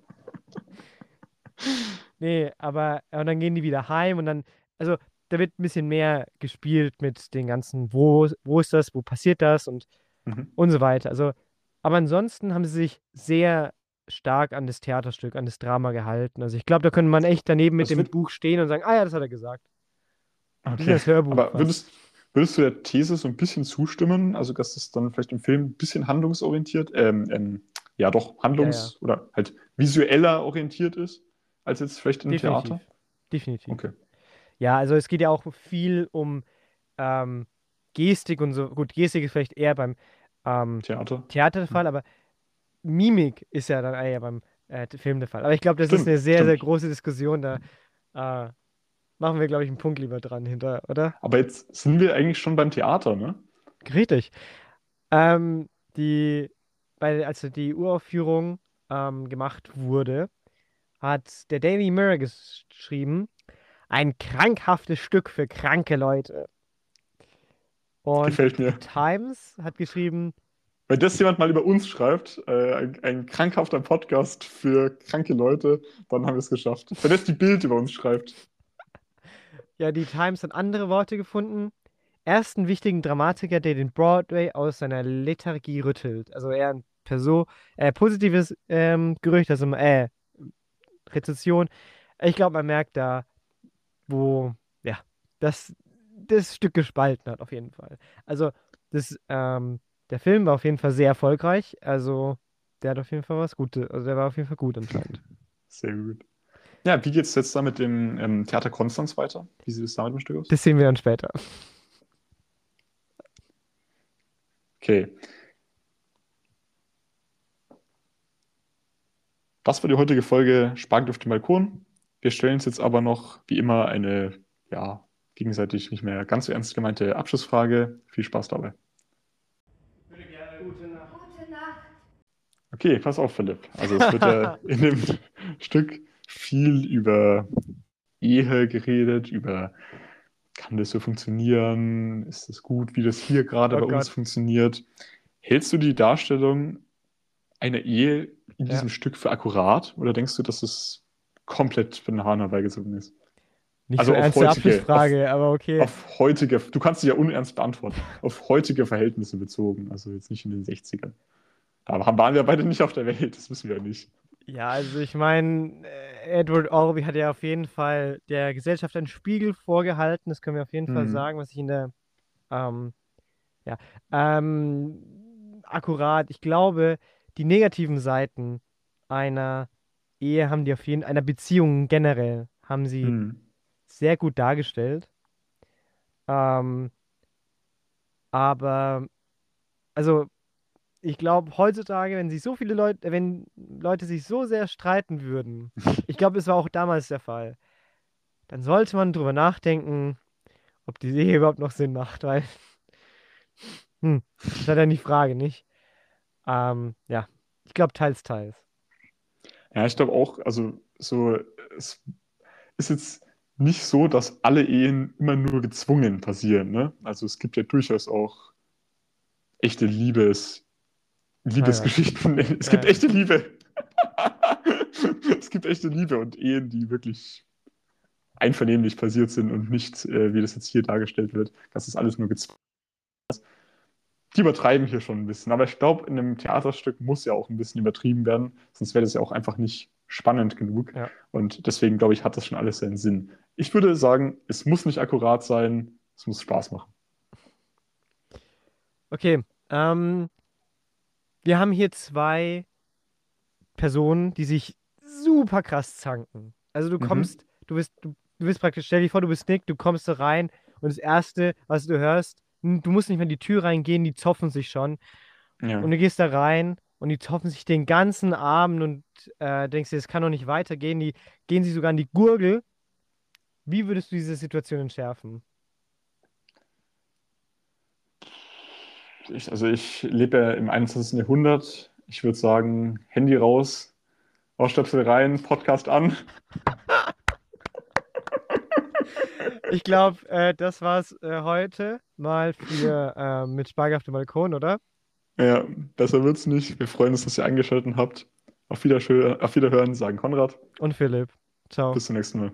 Nee, aber und dann gehen die wieder heim und dann, also da wird ein bisschen mehr gespielt mit den ganzen, wo, wo ist das, wo passiert das und, Mhm. und so weiter. Also, aber ansonsten haben sie sich sehr stark an das Theaterstück, an das Drama gehalten. Also ich glaube, da könnte man echt daneben mit Das dem Buch stehen und sagen, ah ja, das hat er gesagt. Wie Okay. das Hörbuch. Aber würdest, würdest du der These so ein bisschen zustimmen? Also, dass es dann vielleicht im Film ein bisschen handlungsorientiert, ähm, ähm, ja doch, handlungs- oder halt visueller orientiert ist, als jetzt vielleicht im Definitiv. Theater? Definitiv. Okay. Ja, also es geht ja auch viel um ähm, Gestik und so. Gut, Gestik ist vielleicht eher beim ähm, Theater. Theater der Fall, aber Mimik ist ja dann eher beim äh, Film der Fall. Aber ich glaube, das ist Stimmt, eine sehr, sehr stimmt. große Diskussion. Da äh, machen wir, glaube ich, einen Punkt lieber dran hinter, oder? Aber jetzt sind wir eigentlich schon beim Theater, ne? Richtig. Ähm, die, bei, als die Uraufführung ähm, gemacht wurde, hat der Daily Mirror geschrieben, ein krankhaftes Stück für kranke Leute. Und Gefällt mir. Times hat geschrieben, Wenn das jemand mal über uns schreibt, äh, ein, ein krankhafter Podcast für kranke Leute, dann haben wir es geschafft. Wenn das die Bild über uns schreibt. ja, die Times hat andere Worte gefunden. Ersten wichtigen Dramatiker, der den Broadway aus seiner Lethargie rüttelt. Also eher ein Perso äh, positives ähm, Gerücht, also äh, Rezession. Ich glaube, man merkt da, wo, ja, das, das Stück gespalten hat, auf jeden Fall. Also, das, ähm, der Film war auf jeden Fall sehr erfolgreich. Also, der hat auf jeden Fall was Gutes. Also, der war auf jeden Fall gut anscheinend. Sehr gut. Ja, wie geht es jetzt da mit dem ähm, Theater Konstanz weiter? Wie sieht es da mit dem Stück aus? Das sehen wir dann später. Okay. Das war die heutige Folge Spargel auf dem Balkon. Wir stellen uns jetzt aber noch, wie immer, eine, ja, gegenseitig nicht mehr ganz so ernst gemeinte Abschlussfrage. Viel Spaß dabei. Gute Nacht. Okay, pass auf, Philipp. Also es wird ja in dem Stück viel über Ehe geredet, über kann das so funktionieren, ist das gut, wie das hier gerade Oh bei uns Gott. funktioniert. Hältst du die Darstellung einer Ehe in Ja. diesem Stück für akkurat oder denkst du, dass es komplett für den Hahn herbeigezogen ist? Nicht Also so auf ernste heutige- Abschlussfrage, aber okay. Auf heutige, du kannst sie ja unernst beantworten, auf heutige Verhältnisse bezogen, also jetzt nicht in den 60ern. Da waren wir beide nicht auf der Welt, das wissen wir ja nicht. Ja, also ich meine, Edward Albee hat ja auf jeden Fall der Gesellschaft einen Spiegel vorgehalten, das können wir auf jeden Fall Mhm. sagen, was ich in der, ähm, ja, ähm, akkurat, ich glaube, die negativen Seiten einer Ehe haben die auf jeden, einer Beziehung generell, haben sie Hm. Sehr gut dargestellt. Ähm, aber, also, ich glaube, heutzutage, wenn sich so viele Leute, wenn Leute sich so sehr streiten würden, ich glaube, es war auch damals der Fall, dann sollte man drüber nachdenken, ob die Ehe überhaupt noch Sinn macht, weil, hm, das ist ja dann die Frage, nicht? Ähm, ja, ich glaube, teils, teils. Ja, ich glaube auch, also so, es ist jetzt nicht so, dass alle Ehen immer nur gezwungen passieren, ne? Also es gibt ja durchaus auch echte Liebes, Liebesgeschichten. Es gibt Ja. echte Liebe. Es gibt echte Liebe und Ehen, die wirklich einvernehmlich passiert sind und nicht, äh, wie das jetzt hier dargestellt wird, dass es alles nur gezwungen ist. Die übertreiben hier schon ein bisschen. Aber ich glaube, in einem Theaterstück muss ja auch ein bisschen übertrieben werden, sonst wäre das ja auch einfach nicht spannend genug. Ja. Und deswegen, glaube ich, hat das schon alles seinen Sinn. Ich würde sagen, es muss nicht akkurat sein, es muss Spaß machen. Okay, ähm, wir haben hier zwei Personen, die sich super krass zanken. Also du Mhm. kommst, du bist, du, du bist praktisch, stell dir vor, du bist Nick, du kommst da rein und das Erste, was du hörst, du musst nicht mehr in die Tür reingehen, die zoffen sich schon. Ja. Und du gehst da rein und die zoffen sich den ganzen Abend und äh, denkst dir, es kann doch nicht weitergehen. Die gehen sich sogar an die Gurgel. Wie würdest du diese Situation entschärfen? ich, also ich lebe ja im 21. Jahrhundert. Ich würde sagen, Handy raus, Ohrstöpsel rein, Podcast an. Ich glaube, äh, das war's äh, heute mal für äh, mit Spargel auf dem Balkon, oder? Ja, besser wird's nicht. Wir freuen uns, dass ihr eingeschaltet habt. Auf, Wiederschö auf Wiederhören, sagen Konrad. Und Philipp. Ciao. Bis zum nächsten Mal.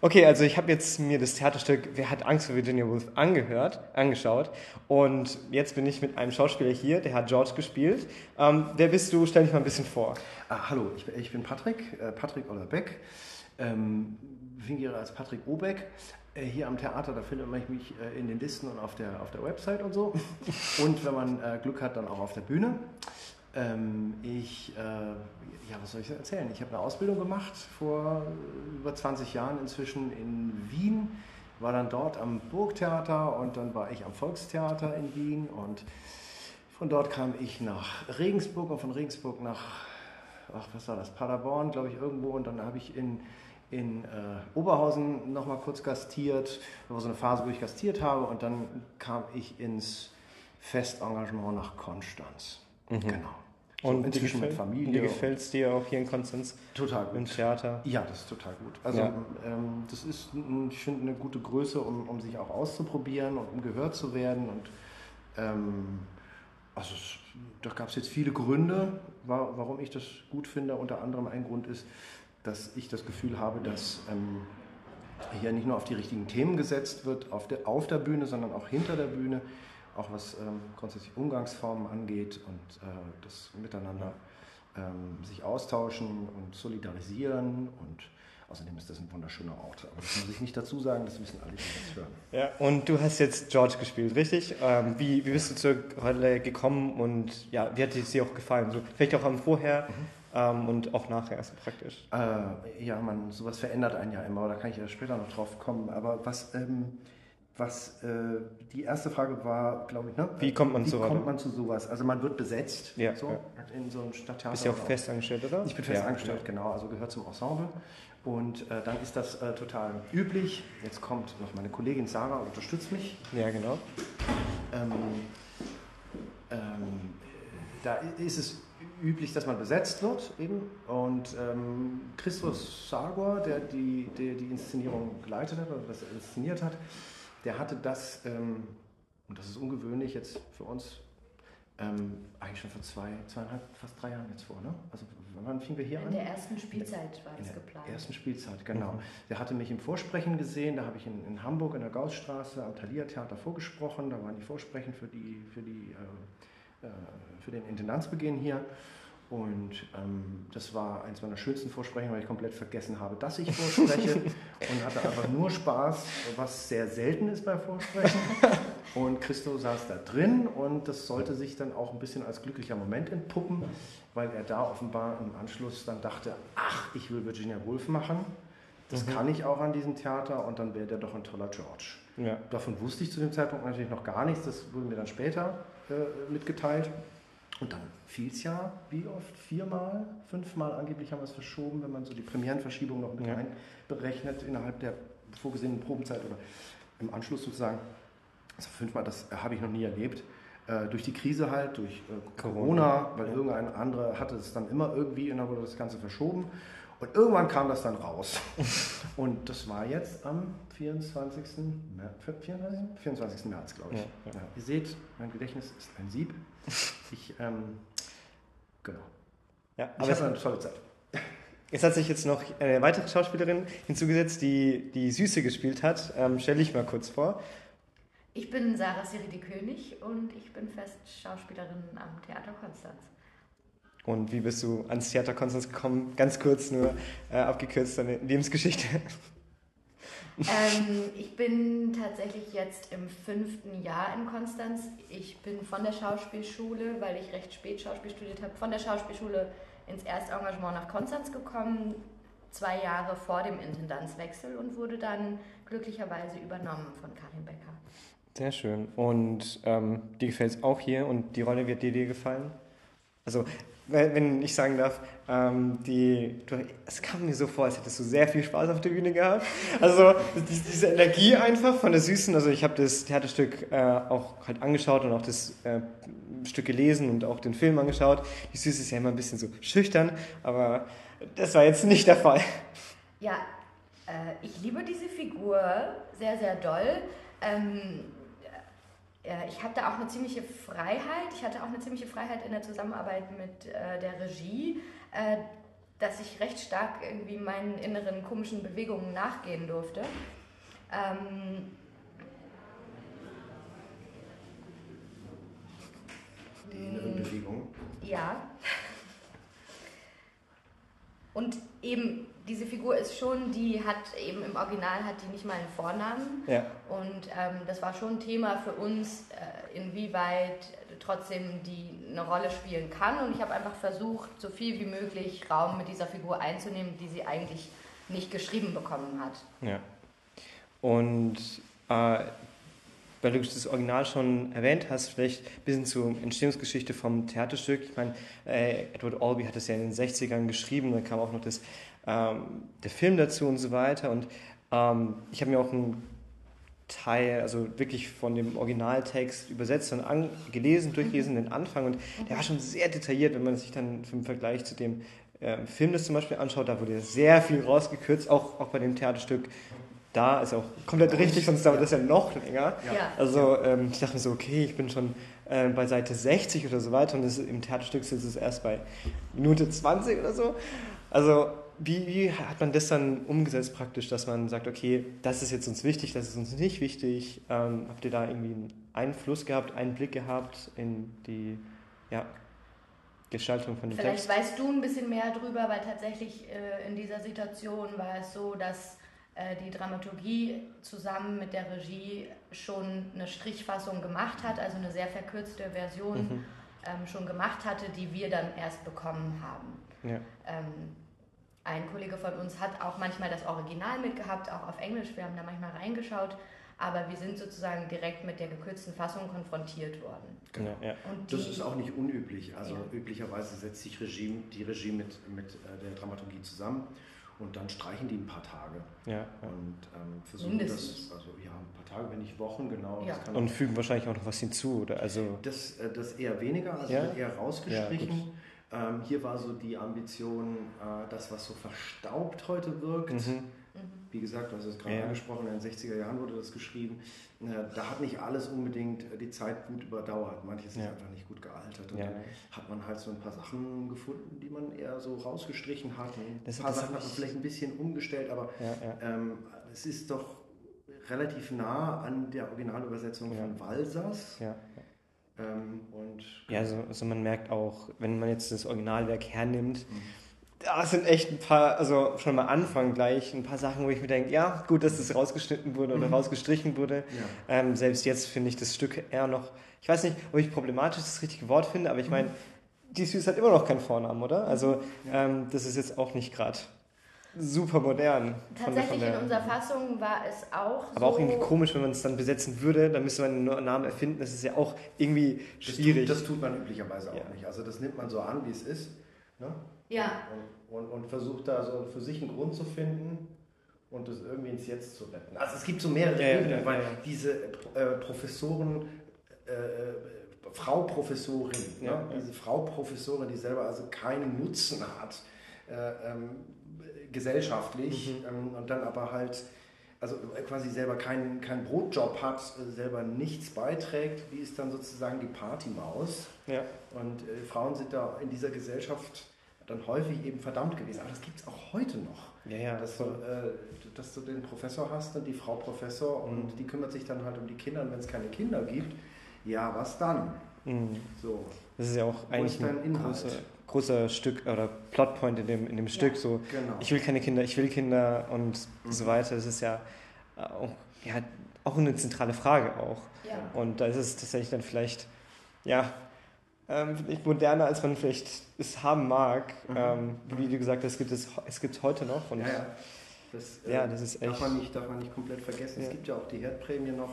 Okay, also ich habe jetzt mir das Theaterstück Wer hat Angst vor Virginia Woolf angehört, angeschaut und jetzt bin ich mit einem Schauspieler hier, der hat George gespielt. Ähm, wer bist du? Stell dich mal ein bisschen vor. Ah, hallo, ich, bin- ich bin Patrick, äh, Patrick Oller Beck, ähm, fingiere als Patrick Obeck. Äh, hier am Theater, da findet man mich äh, in den Listen und auf der, auf der Website und so. Und wenn man äh, Glück hat, dann auch auf der Bühne. Ähm, ich, äh, ja, was soll ich erzählen? Ich habe eine Ausbildung gemacht vor über 20 Jahren inzwischen in Wien, war dann dort am Burgtheater und dann war ich am Volkstheater in Wien und von dort kam ich nach Regensburg und von Regensburg nach, ach, was war das, Paderborn, glaube ich, irgendwo. Und dann habe ich in, in äh, Oberhausen nochmal kurz gastiert. Das war so eine Phase, wo ich gastiert habe. Und dann kam ich ins Festengagement nach Konstanz. Genau. So, Und dir inzwischen mit gefällt Familie. dir gefällt es dir auch hier in Konstanz Total im gut. Theater? Ja, das ist total gut. Also Ja. ähm, das ist, ich finde, eine gute Größe, um, um sich auch auszuprobieren und um gehört zu werden. Und ähm, also es, da gab es jetzt viele Gründe, wa- warum ich das gut finde. Unter anderem ein Grund ist, dass ich das Gefühl habe, dass ähm, hier nicht nur auf die richtigen Themen gesetzt wird, auf der, auf der Bühne, sondern auch hinter der Bühne, auch was ähm, grundsätzlich Umgangsformen angeht und äh, das Miteinander ähm, sich austauschen und solidarisieren und außerdem ist das ein wunderschöner Ort. Aber das muss ich nicht dazu sagen, das wissen alle, die das hören. Ja, und du hast jetzt George gespielt, richtig? Ähm, wie, wie bist du zur Rolle gekommen und ja, wie hat es dir auch gefallen? So, vielleicht auch am Vorher ähm, und auch nachher, also praktisch. Äh, ja, man, sowas verändert einen ja immer, da kann ich ja später noch drauf kommen. Aber was, ähm, was äh, die erste Frage war, glaube ich, ne? Wie kommt man Wie Rolle? kommt man zu sowas? Also man wird besetzt, Ja, so, ja. in so einem Stadttheater. Bist du auch oder- fest angestellt, oder? Ich bin fest Ja, genau, also gehört zum Ensemble. Und äh, dann ist das äh, total üblich. Jetzt kommt noch meine Kollegin Sarah und unterstützt mich. Ja, genau. Ähm, ähm, da ist es üblich, dass man besetzt wird eben. Und ähm, Christus Sagor, der die, der die Inszenierung geleitet hat oder das inszeniert hat, der hatte das, ähm, und das ist ungewöhnlich jetzt für uns, ähm, eigentlich schon vor zwei, zweieinhalb, fast drei Jahren jetzt vor, ne? Also wann fingen wir hier In an? der ersten Spielzeit war In das der geplant. ersten Spielzeit, genau. Der hatte mich im Vorsprechen gesehen, da habe ich in, in Hamburg in der Gaussstraße am Thalia Theater vorgesprochen, da waren die Vorsprechen für, die, für, die, äh, äh, für den Intendanzbeginn hier. Und ähm, das war eins meiner schönsten Vorsprechen, weil ich komplett vergessen habe, dass ich vorspreche und hatte einfach nur Spaß, was sehr selten ist bei Vorsprechen. Und Christo saß da drin und das sollte sich dann auch ein bisschen als glücklicher Moment entpuppen, weil er da offenbar im Anschluss dann dachte, ach, ich will Virginia Woolf machen. Das kann ich auch an diesem Theater und dann wäre der doch ein toller George. Ja. Davon wusste ich zu dem Zeitpunkt natürlich noch gar nichts, das wurde mir dann später äh, mitgeteilt. Und dann fiel es ja, wie oft? Viermal, fünfmal angeblich haben wir es verschoben, wenn man so die Premierenverschiebung noch mit Ja. einberechnet innerhalb der vorgesehenen Probenzeit oder im Anschluss sozusagen. Also fünfmal, das äh, habe ich noch nie erlebt. Äh, durch die Krise halt, durch äh, Corona. Corona, weil irgendein anderer hatte es dann immer irgendwie und dann wurde das Ganze verschoben. Und irgendwann kam das dann raus. Und das war jetzt am 24. März, 24. 24. März, glaube ich. Ja, Ja, ihr seht, mein Gedächtnis ist ein Sieb. Ich, ähm, genau. ja Ich aber es, hatte eine tolle Zeit. es hat sich jetzt noch eine weitere Schauspielerin hinzugesetzt, die die Süße gespielt hat. Ähm, stell dich mal kurz vor. Ich bin Sarah Siridi König und ich bin Festschauspielerin am Theater Konstanz. Und wie bist du ans Theater Konstanz gekommen? Ganz kurz nur äh, abgekürzt deine Lebensgeschichte. ähm, ich bin tatsächlich jetzt im fünften Jahr in Konstanz. Ich bin von der Schauspielschule, weil ich recht spät Schauspiel studiert habe, von der Schauspielschule ins Erstengagement nach Konstanz gekommen, zwei Jahre vor dem Intendanzwechsel und wurde dann glücklicherweise übernommen von Karin Becker. Sehr schön. Und ähm, dir gefällt es auch hier und die Rolle wird dir dir gefallen? Also wenn ich sagen darf, ähm, die, du, es kam mir so vor, als hättest du sehr viel Spaß auf der Bühne gehabt. Also die, diese Energie einfach von der Süßen, also ich habe das Theaterstück äh, auch halt angeschaut und auch das äh, Stück gelesen und auch den Film angeschaut. Die Süße ist ja immer ein bisschen so schüchtern, aber das war jetzt nicht der Fall. Ja, äh, ich liebe diese Figur sehr, sehr doll. Ähm, äh, ich hatte auch eine ziemliche Freiheit. Ich hatte auch eine ziemliche Freiheit in der Zusammenarbeit mit äh, der Regie, äh, dass ich recht stark irgendwie meinen inneren komischen Bewegungen nachgehen durfte. Ähm, Die inneren Bewegungen. Ja. Und eben diese Figur ist schon, die hat eben im Original hat die nicht mal einen Vornamen. Ja. Und ähm, das war schon ein Thema für uns, äh, inwieweit trotzdem die eine Rolle spielen kann. Und ich habe einfach versucht, so viel wie möglich Raum mit dieser Figur einzunehmen, die sie eigentlich nicht geschrieben bekommen hat. Ja. Und äh, weil du das Original schon erwähnt hast, vielleicht ein bisschen zur Entstehungsgeschichte vom Theaterstück. Ich meine, äh, Edward Albee hat das ja in den 60ern geschrieben, dann kam auch noch das, ähm, der Film dazu und so weiter. Und ähm, ich habe mir auch einen Teil, also wirklich von dem Originaltext übersetzt und gelesen, durchgelesen, den Anfang. Und der war schon sehr detailliert, wenn man sich dann im Vergleich zu dem ähm, Film das zum Beispiel anschaut, da wurde sehr viel rausgekürzt, auch, auch bei dem Theaterstück da ist auch komplett richtig, sonst dauert das ja noch länger. Ja. Also ähm, ich dachte mir so, okay, ich bin schon äh, bei Seite 60 oder so weiter und das, im Theaterstück ist es erst bei Minute 20 oder so. Also wie, wie hat man das dann umgesetzt praktisch, dass man sagt, okay, das ist jetzt uns wichtig, das ist uns nicht wichtig? Ähm, habt ihr da irgendwie einen Einfluss gehabt, einen Blick gehabt in die ja, Gestaltung von dem Vielleicht Text? weißt du ein bisschen mehr drüber, weil tatsächlich äh, in dieser Situation war es so, dass äh, die Dramaturgie zusammen mit der Regie schon eine Strichfassung gemacht hat, also eine sehr verkürzte Version Mhm. ähm, schon gemacht hatte, die wir dann erst bekommen haben. Ja. Ähm, ein Kollege von uns hat auch manchmal das Original mitgehabt, auch auf Englisch. Wir haben da manchmal reingeschaut, aber wir sind sozusagen direkt mit der gekürzten Fassung konfrontiert worden. Ja, ja. Und Das ist auch nicht unüblich. Also Ja. üblicherweise setzt sich Regime, die Regie mit, mit äh, der Dramaturgie zusammen und dann streichen die ein paar Tage Ja, ja. und ähm, versuchen Mindestens. das, also ja, ein paar Tage, wenn nicht Wochen, genau. Ja. Das, kann Und fügen wahrscheinlich auch noch was hinzu, oder? Also, das, äh, das eher weniger, also Ja? wird eher rausgestrichen. Ähm, hier war so die Ambition, äh, das, was so verstaubt heute wirkt, mhm. wie gesagt, du hast es gerade Ja. angesprochen, in den 60er Jahren wurde das geschrieben. Äh, Da hat nicht alles unbedingt äh, die Zeit gut überdauert. Manches ist Ja. einfach nicht gut gealtert. Und Ja. dann hat man halt so ein paar Sachen gefunden, die man eher so rausgestrichen hat. Ein Das- paar das Sachen hat man ich- vielleicht ein bisschen umgestellt, aber ja, ja. ähm, es ist doch relativ nah an der Originalübersetzung Ja. von Walsers. Ja. Ähm, und Ja, also, also man merkt auch, wenn man jetzt das Originalwerk hernimmt, Mhm. da sind echt ein paar, also schon am Anfang gleich ein paar Sachen, wo ich mir denke, ja, gut, dass das rausgeschnitten wurde oder Mhm. rausgestrichen wurde. ja. Ähm, selbst jetzt finde ich das Stück eher noch, ich weiß nicht, ob ich problematisch das richtige Wort finde, aber ich meine, die Süß hat immer noch keinen Vornamen, oder? Also ähm, das ist jetzt auch nicht gerade super modern. von der- von Tatsächlich der- in unserer Fassung war es auch aber so. auch irgendwie komisch, wenn man es dann besetzen würde, dann müsste man einen Namen erfinden. Das ist ja auch irgendwie Das schwierig. tut, das tut man üblicherweise auch Ja. nicht. Also das nimmt man so an, wie es ist. Ne? Ja, und, und, und versucht da so für sich einen Grund zu finden und das irgendwie ins Jetzt zu retten. Also es gibt so mehrere Ja, ja, Ebenen, ja, weil ja. diese äh, Professoren, äh, äh, Frau Professorin, Ja, ne? ja. diese Frau Professorin, die selber also keinen Nutzen hat, äh, ähm, gesellschaftlich Mhm. ähm, und dann aber halt also quasi selber keinen, keinen Brotjob hat, äh, selber nichts beiträgt, die ist dann sozusagen die Partymaus. ja. Und äh, Frauen sind da in dieser Gesellschaft dann häufig eben verdammt gewesen. Aber das gibt es auch heute noch. Ja, ja, Dass du, äh, dass du den Professor hast und die Frau Professor und Mhm. die kümmert sich dann halt um die Kinder. Und wenn es keine Kinder gibt, ja, was dann? Mhm. So. Das ist ja auch eigentlich ein großer, großer Stück oder Plotpoint in dem, in dem Stück. So, Genau. ich will keine Kinder, ich will Kinder und Mhm. so weiter. Das ist ja auch, ja auch eine zentrale Frage auch. ja. Und da ist es tatsächlich dann vielleicht, ja, ähm, vielleicht moderner, als man vielleicht es haben mag. Mhm. Ähm, wie du gesagt hast, es gibt es, es gibt heute noch. Und ja, ja. Das, äh, Ja, das ist darf, echt- man nicht, darf man nicht komplett vergessen. Ja. Es gibt ja auch die Herdprämie noch,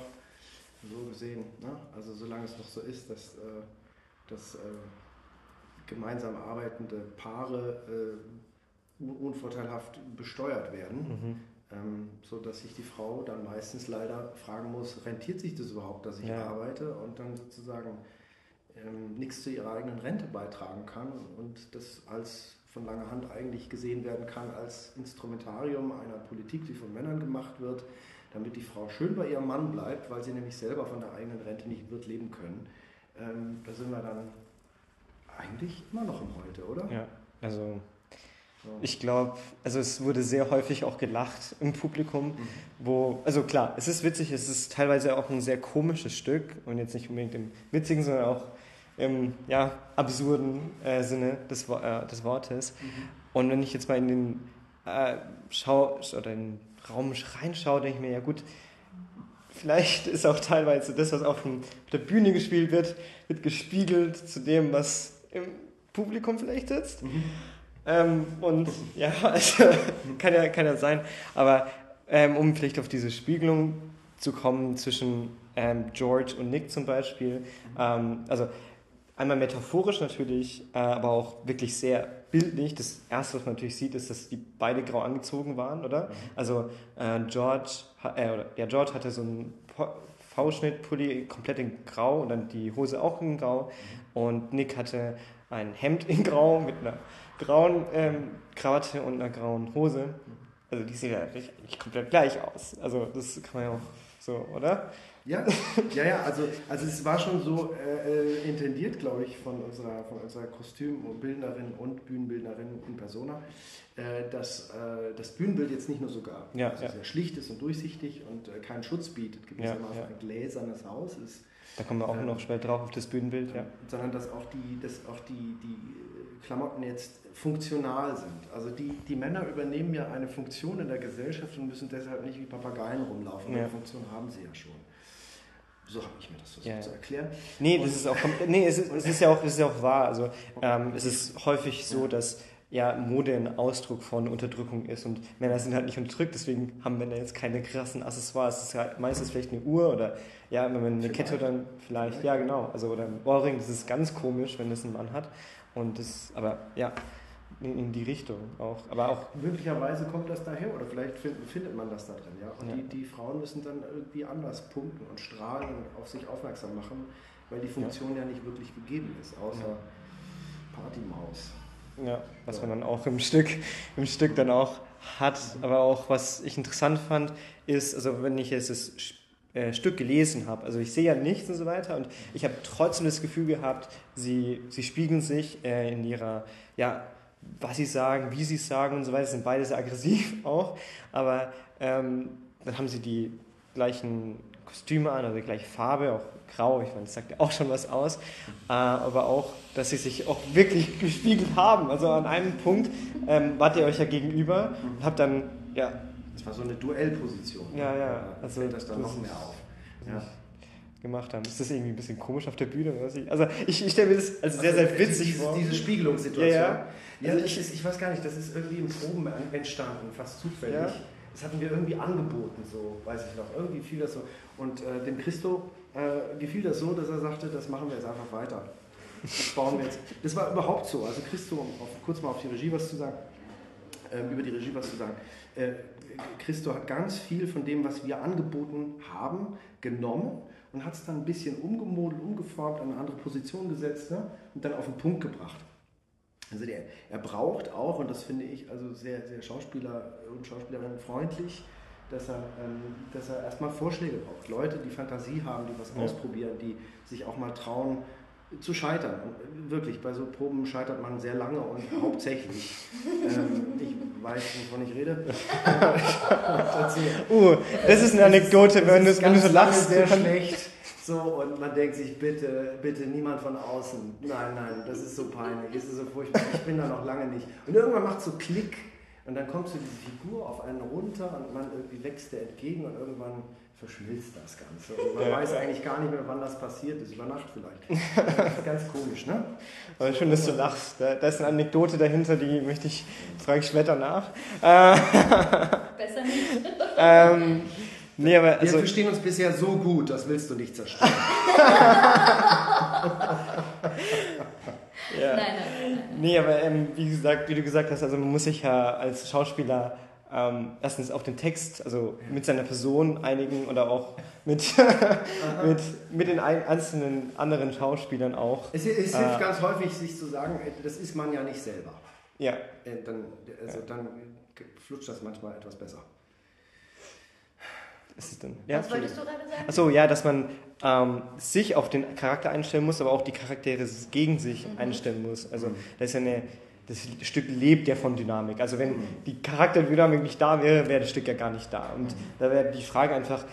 so gesehen. Ne? Also solange es noch so ist, dass, äh, dass äh, gemeinsam arbeitende Paare äh, un- unvorteilhaft besteuert werden, Mhm. ähm, sodass sich die Frau dann meistens leider fragen muss, rentiert sich das überhaupt, dass ich Ja. arbeite und dann sozusagen ähm, nichts zu ihrer eigenen Rente beitragen kann und das als von langer Hand eigentlich gesehen werden kann als Instrumentarium einer Politik, die von Männern gemacht wird, damit die Frau schön bei ihrem Mann bleibt, weil sie nämlich selber von der eigenen Rente nicht wird leben können. Ähm, da sind wir dann eigentlich immer noch im Heute, oder? Ja, also So. ich glaube, also es wurde sehr häufig auch gelacht im Publikum, wo, also klar, es ist witzig, es ist teilweise auch ein sehr komisches Stück und jetzt nicht unbedingt im witzigen, sondern auch im ja, absurden äh, Sinne des, äh, des Wortes. Und wenn ich jetzt mal in den äh, Schau oder in den Raum reinschaue, denke ich mir, ja gut, vielleicht ist auch teilweise das, was auf dem- auf der Bühne gespielt wird, wird gespiegelt zu dem, was im Publikum vielleicht sitzt. Ähm, und ja, also, kann, ja, kann ja sein. Aber ähm, um vielleicht auf diese Spiegelung zu kommen zwischen ähm, George und Nick zum Beispiel, ähm, also einmal metaphorisch natürlich, äh, aber auch wirklich sehr bildlich. Das erste, was man natürlich sieht, ist, dass die beide grau angezogen waren, oder? Also äh, George, äh, oder, ja, George hatte so einen Po- V-Schnitt-Pulli komplett in grau und dann die Hose auch in grau. Und Nick hatte ein Hemd in grau mit einer grauen ähm, Krawatte und einer grauen Hose. Also die sehen ja richtig komplett gleich aus. Also das kann man ja auch so, oder? Ja, ja, ja, also, also es war schon so äh, äh, intendiert, glaube ich, von unserer, von unserer Kostümbildnerin und Bühnenbildnerin in Persona, äh, dass äh, das Bühnenbild jetzt nicht nur sogar Ja, also ja. sehr schlicht ist und durchsichtig und äh, keinen Schutz bietet, gewissermaßen ja. ein gläsernes Haus ist, Da kommen wir auch Ähm, noch später drauf auf das Bühnenbild, ja. sondern dass auch die, dass auch die, die Klamotten jetzt funktional sind. Also die, die Männer übernehmen ja eine Funktion in der Gesellschaft und müssen deshalb nicht wie Papageien rumlaufen. Ja. Eine Funktion haben sie ja schon. So habe ich mir das versucht ja. zu erklären. Nee, Und- das ist auch nee, es ist, es ist ja auch, es ist ja auch wahr. Also ähm, es ist häufig so, dass ja Mode ein Ausdruck von Unterdrückung ist und Männer sind halt nicht unterdrückt, deswegen haben Männer jetzt keine krassen Accessoires. Es ist halt meistens vielleicht eine Uhr oder ja, wenn man eine Vielleicht. Kette dann vielleicht, ja genau, also oder ein Ohrring, das ist ganz komisch, wenn das ein Mann hat. Und das, aber ja, in, in die Richtung auch. Aber auch, Möglicherweise kommt das daher oder vielleicht find, findet man das da drin. Ja? Und Ja. Die, die Frauen müssen dann irgendwie anders punkten und strahlen und auf sich aufmerksam machen, weil die Funktion ja, nicht wirklich gegeben ist, außer Partymaus. ja, was man dann auch im Stück, im Stück dann auch hat. Aber auch, was ich interessant fand, ist, also wenn ich jetzt das äh, Stück gelesen habe, also ich sehe ja nichts und so weiter und ich habe trotzdem das Gefühl gehabt, sie, sie spiegeln sich äh, in ihrer, ja, was sie sagen, wie sie es sagen und so weiter, sind beide sehr aggressiv auch, aber ähm, dann haben sie die gleichen Kostüme an, also die gleiche Farbe, auch grau, ich meine, das sagt ja auch schon was aus, äh, aber auch, dass sie sich auch wirklich gespiegelt haben. Also an einem Punkt ähm, wart ihr euch ja gegenüber und habt dann, ja, Das war so eine Duellposition. Ja, ja, also fällt das dann noch mehr auf. Ja. gemacht haben. Ist das irgendwie ein bisschen komisch auf der Bühne? Oder ich, also ich, ich stelle mir das als sehr, sehr Also, witzig diese, vor. Diese Spiegelungssituation. Ja, ja. Ja, Also ich- ich weiß gar nicht, das ist irgendwie in Proben entstanden, fast zufällig. Ja. Das hatten wir irgendwie angeboten, so weiß ich noch. Irgendwie fiel das so. Und äh, dem Christo äh, gefiel das so, dass er sagte, das machen wir jetzt einfach weiter. Das bauen wir jetzt. Das war überhaupt so. Also Christo, um auf, kurz mal auf die Regie was zu sagen, ähm, über die Regie was zu sagen. Äh, Christo hat ganz viel von dem, was wir angeboten haben, genommen und hat es dann ein bisschen umgemodelt, umgeformt, an eine andere Position gesetzt ne? und dann auf den Punkt gebracht. Also der, er braucht auch, und das finde ich also sehr, sehr Schauspieler und Schauspielerinnen freundlich, dass er, ähm, dass er erstmal Vorschläge braucht. Leute, die Fantasie haben, die was Ja. ausprobieren, die sich auch mal trauen zu scheitern. Und äh, wirklich, bei so Proben scheitert man sehr lange und hauptsächlich. ähm, ich weiß, wovon ich rede. Uh, das ist eine Anekdote, wenn du, wenn du so lachst. sehr schlecht. So, und man denkt sich, bitte, bitte niemand von außen. Nein, nein, das ist so peinlich, es ist so furchtbar. Ich bin da noch lange nicht. Und irgendwann macht so Klick und dann kommt so diese Figur auf einen runter und man irgendwie wächst der entgegen und irgendwann verschmilzt das Ganze. Und man Ja. weiß eigentlich gar nicht mehr, wann das passiert ist. Über Nacht vielleicht. Das ist ganz komisch, ne? Aber schön, dass du lachst. Da, da ist eine Anekdote dahinter, die möchte ich, frage ich später nach. Äh, Besser nicht. ähm, nee, aber Wir also, verstehen uns bisher so gut, das willst du nicht zerstören. Ja. Nein, nein, nein, nein. Nee, aber ähm, wie, gesagt, wie du gesagt hast, also man muss sich ja als Schauspieler ähm, erstens auf den Text, also mit seiner Person einigen oder auch mit, mit, mit den ein, einzelnen anderen Schauspielern auch. Es, es hilft Äh. ganz häufig, sich zu sagen, äh, das ist man ja nicht selber. Ja, Äh, Dann, also dann flutscht das manchmal etwas besser. Ist es denn? Ja, Was wolltest du gerade sagen? Achso, ja, dass man ähm, sich auf den Charakter einstellen muss, aber auch die Charaktere gegen sich Mhm. einstellen muss. Also das ist ja eine, das Stück lebt ja von Dynamik. Also wenn die Charakterdynamik nicht da wäre, wäre das Stück ja gar nicht da. Und da wäre die Frage einfach,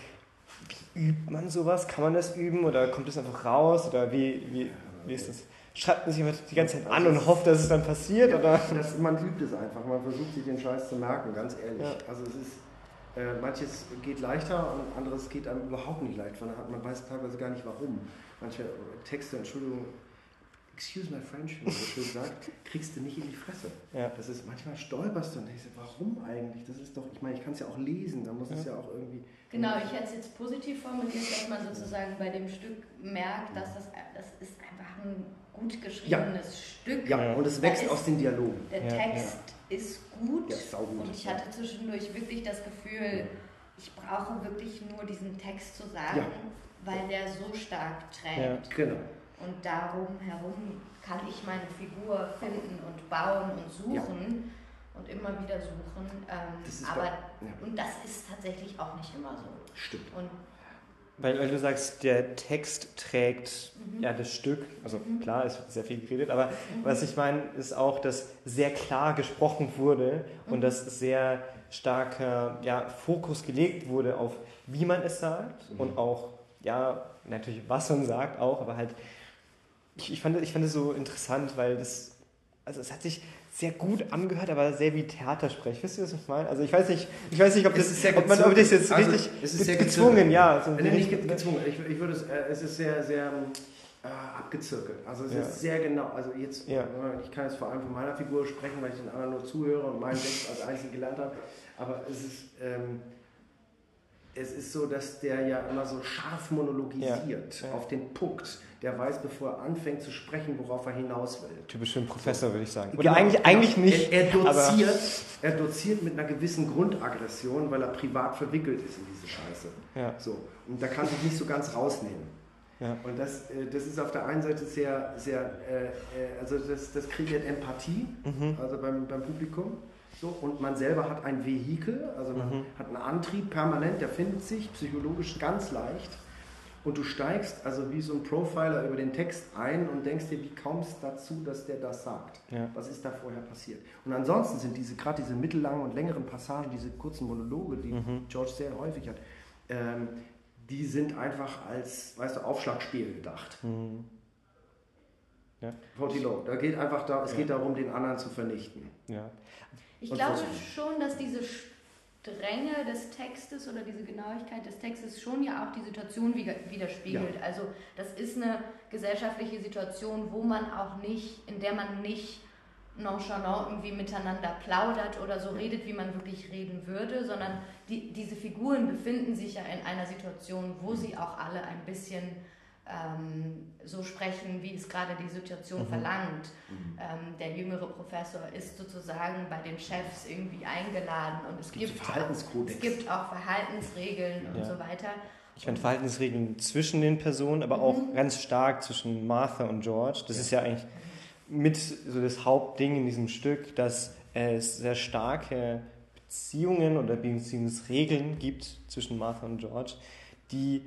wie übt man sowas? Kann man das üben oder kommt es einfach raus? Oder wie, wie, wie ist das? Schreibt man sich einfach die ganze Zeit an und hofft, dass es dann passiert? Oder? Das, man übt es einfach, man versucht sich den Scheiß zu merken, ganz ehrlich. Ja. Also es ist, äh, manches geht leichter und anderes geht einem überhaupt nicht leicht, man, hat- man weiß teilweise gar nicht warum. Manche Texte, Entschuldigung, excuse my French, wie man so schön sagt, kriegst du nicht in die Fresse. Ja. Das ist, manchmal stolperst du und denkst, warum eigentlich? Das ist doch, ich meine, ich kann es ja auch lesen, da muss es ja auch irgendwie... Genau, ich hätte es jetzt positiv formuliert, dass man sozusagen bei dem Stück merkt, dass das, das ist einfach ein gut geschriebenes Stück. Ja, und es wächst aus den Dialogen. Der Ja, Text ist gut Ja, saugut. und ich hatte zwischendurch wirklich das Gefühl, ich brauche wirklich nur diesen Text zu sagen, Ja. weil der so stark trägt. Genau. Und darum herum kann ich meine Figur finden und bauen und suchen und immer wieder suchen. Ähm, aber bei- ja. und das ist tatsächlich auch nicht immer so. Stimmt. Und Weil, weil du sagst, der Text trägt Mhm. ja das Stück. Also klar, es wird sehr viel geredet, aber was ich meine, ist auch, dass sehr klar gesprochen wurde und Mhm. dass sehr starker ja, Fokus gelegt wurde auf, wie man es sagt und auch, ja, natürlich, was man sagt auch, aber halt, ich, ich, fand, ich fand es so interessant, weil das, also es hat sich sehr gut angehört, aber sehr wie Theatersprech. Wisst ihr, was ich meine? Also ich weiß nicht, ich weiß nicht, ob das, ob man, ob das jetzt gezwungen. richtig Also, es ist sehr gezwungen, gezwungen. ja. So Äh, nicht richtig- gezwungen. Ich, ich würde es, äh, es ist sehr, sehr äh, abgezirkelt. Also es Ja. ist sehr genau. Also jetzt, Ja. äh, ich kann jetzt vor allem von meiner Figur sprechen, weil ich den anderen nur zuhöre und meinen Text als einzigen gelernt habe. Aber es ist, ähm, es ist so, dass der ja immer so scharf monologisiert. Ja. auf den Punkt. Der weiß, bevor er anfängt zu sprechen, worauf er hinaus will. Typisch für einen Professor, würde ich sagen. Oder Genau, eigentlich, eigentlich nicht. Er, er, doziert, er doziert mit einer gewissen Grundaggression, weil er privat verwickelt ist in diese Scheiße. ja, So. Und da kann sich nicht so ganz rausnehmen. ja, Und das, äh, das ist auf der einen Seite sehr, sehr äh, äh, also das, das kreiert Empathie, Mhm. also beim, beim Publikum. So, und man selber hat ein Vehikel, also man Mhm. hat einen Antrieb permanent, der findet sich psychologisch ganz leicht. Und du steigst also wie so ein Profiler über den Text ein und denkst dir, wie kommt es dazu, dass der das sagt? Ja. Was ist da vorher passiert? Und ansonsten sind diese, gerade diese mittellangen und längeren Passagen, diese kurzen Monologe, die Mhm. George sehr häufig hat, ähm, die sind einfach als, weißt du, Aufschlagspiel gedacht. Mhm. Ja. Low. Da geht einfach da, es geht darum, den anderen zu vernichten. ja. Ich Und glaube was- schon, dass diese Strenge des Textes oder diese Genauigkeit des Textes schon ja auch die Situation wider- widerspiegelt. Also das ist eine gesellschaftliche Situation, wo man auch nicht, in der man nicht nonchalant irgendwie miteinander plaudert oder so redet, wie man wirklich reden würde, sondern die, diese Figuren befinden sich ja in einer Situation, wo sie auch alle ein bisschen ähm, so sprechen, wie es gerade die Situation verlangt. Ähm, der jüngere Professor ist sozusagen bei den Chefs irgendwie eingeladen und es gibt gibt, so Verhaltenskodex. es gibt auch Verhaltensregeln und Ja. so weiter. Ich fand Verhaltensregeln zwischen den Personen, aber auch Mhm. ganz stark zwischen Martha und George. Das ist ja eigentlich mit so das Hauptding in diesem Stück, dass es sehr starke Beziehungen oder Beziehungsregeln gibt zwischen Martha und George, die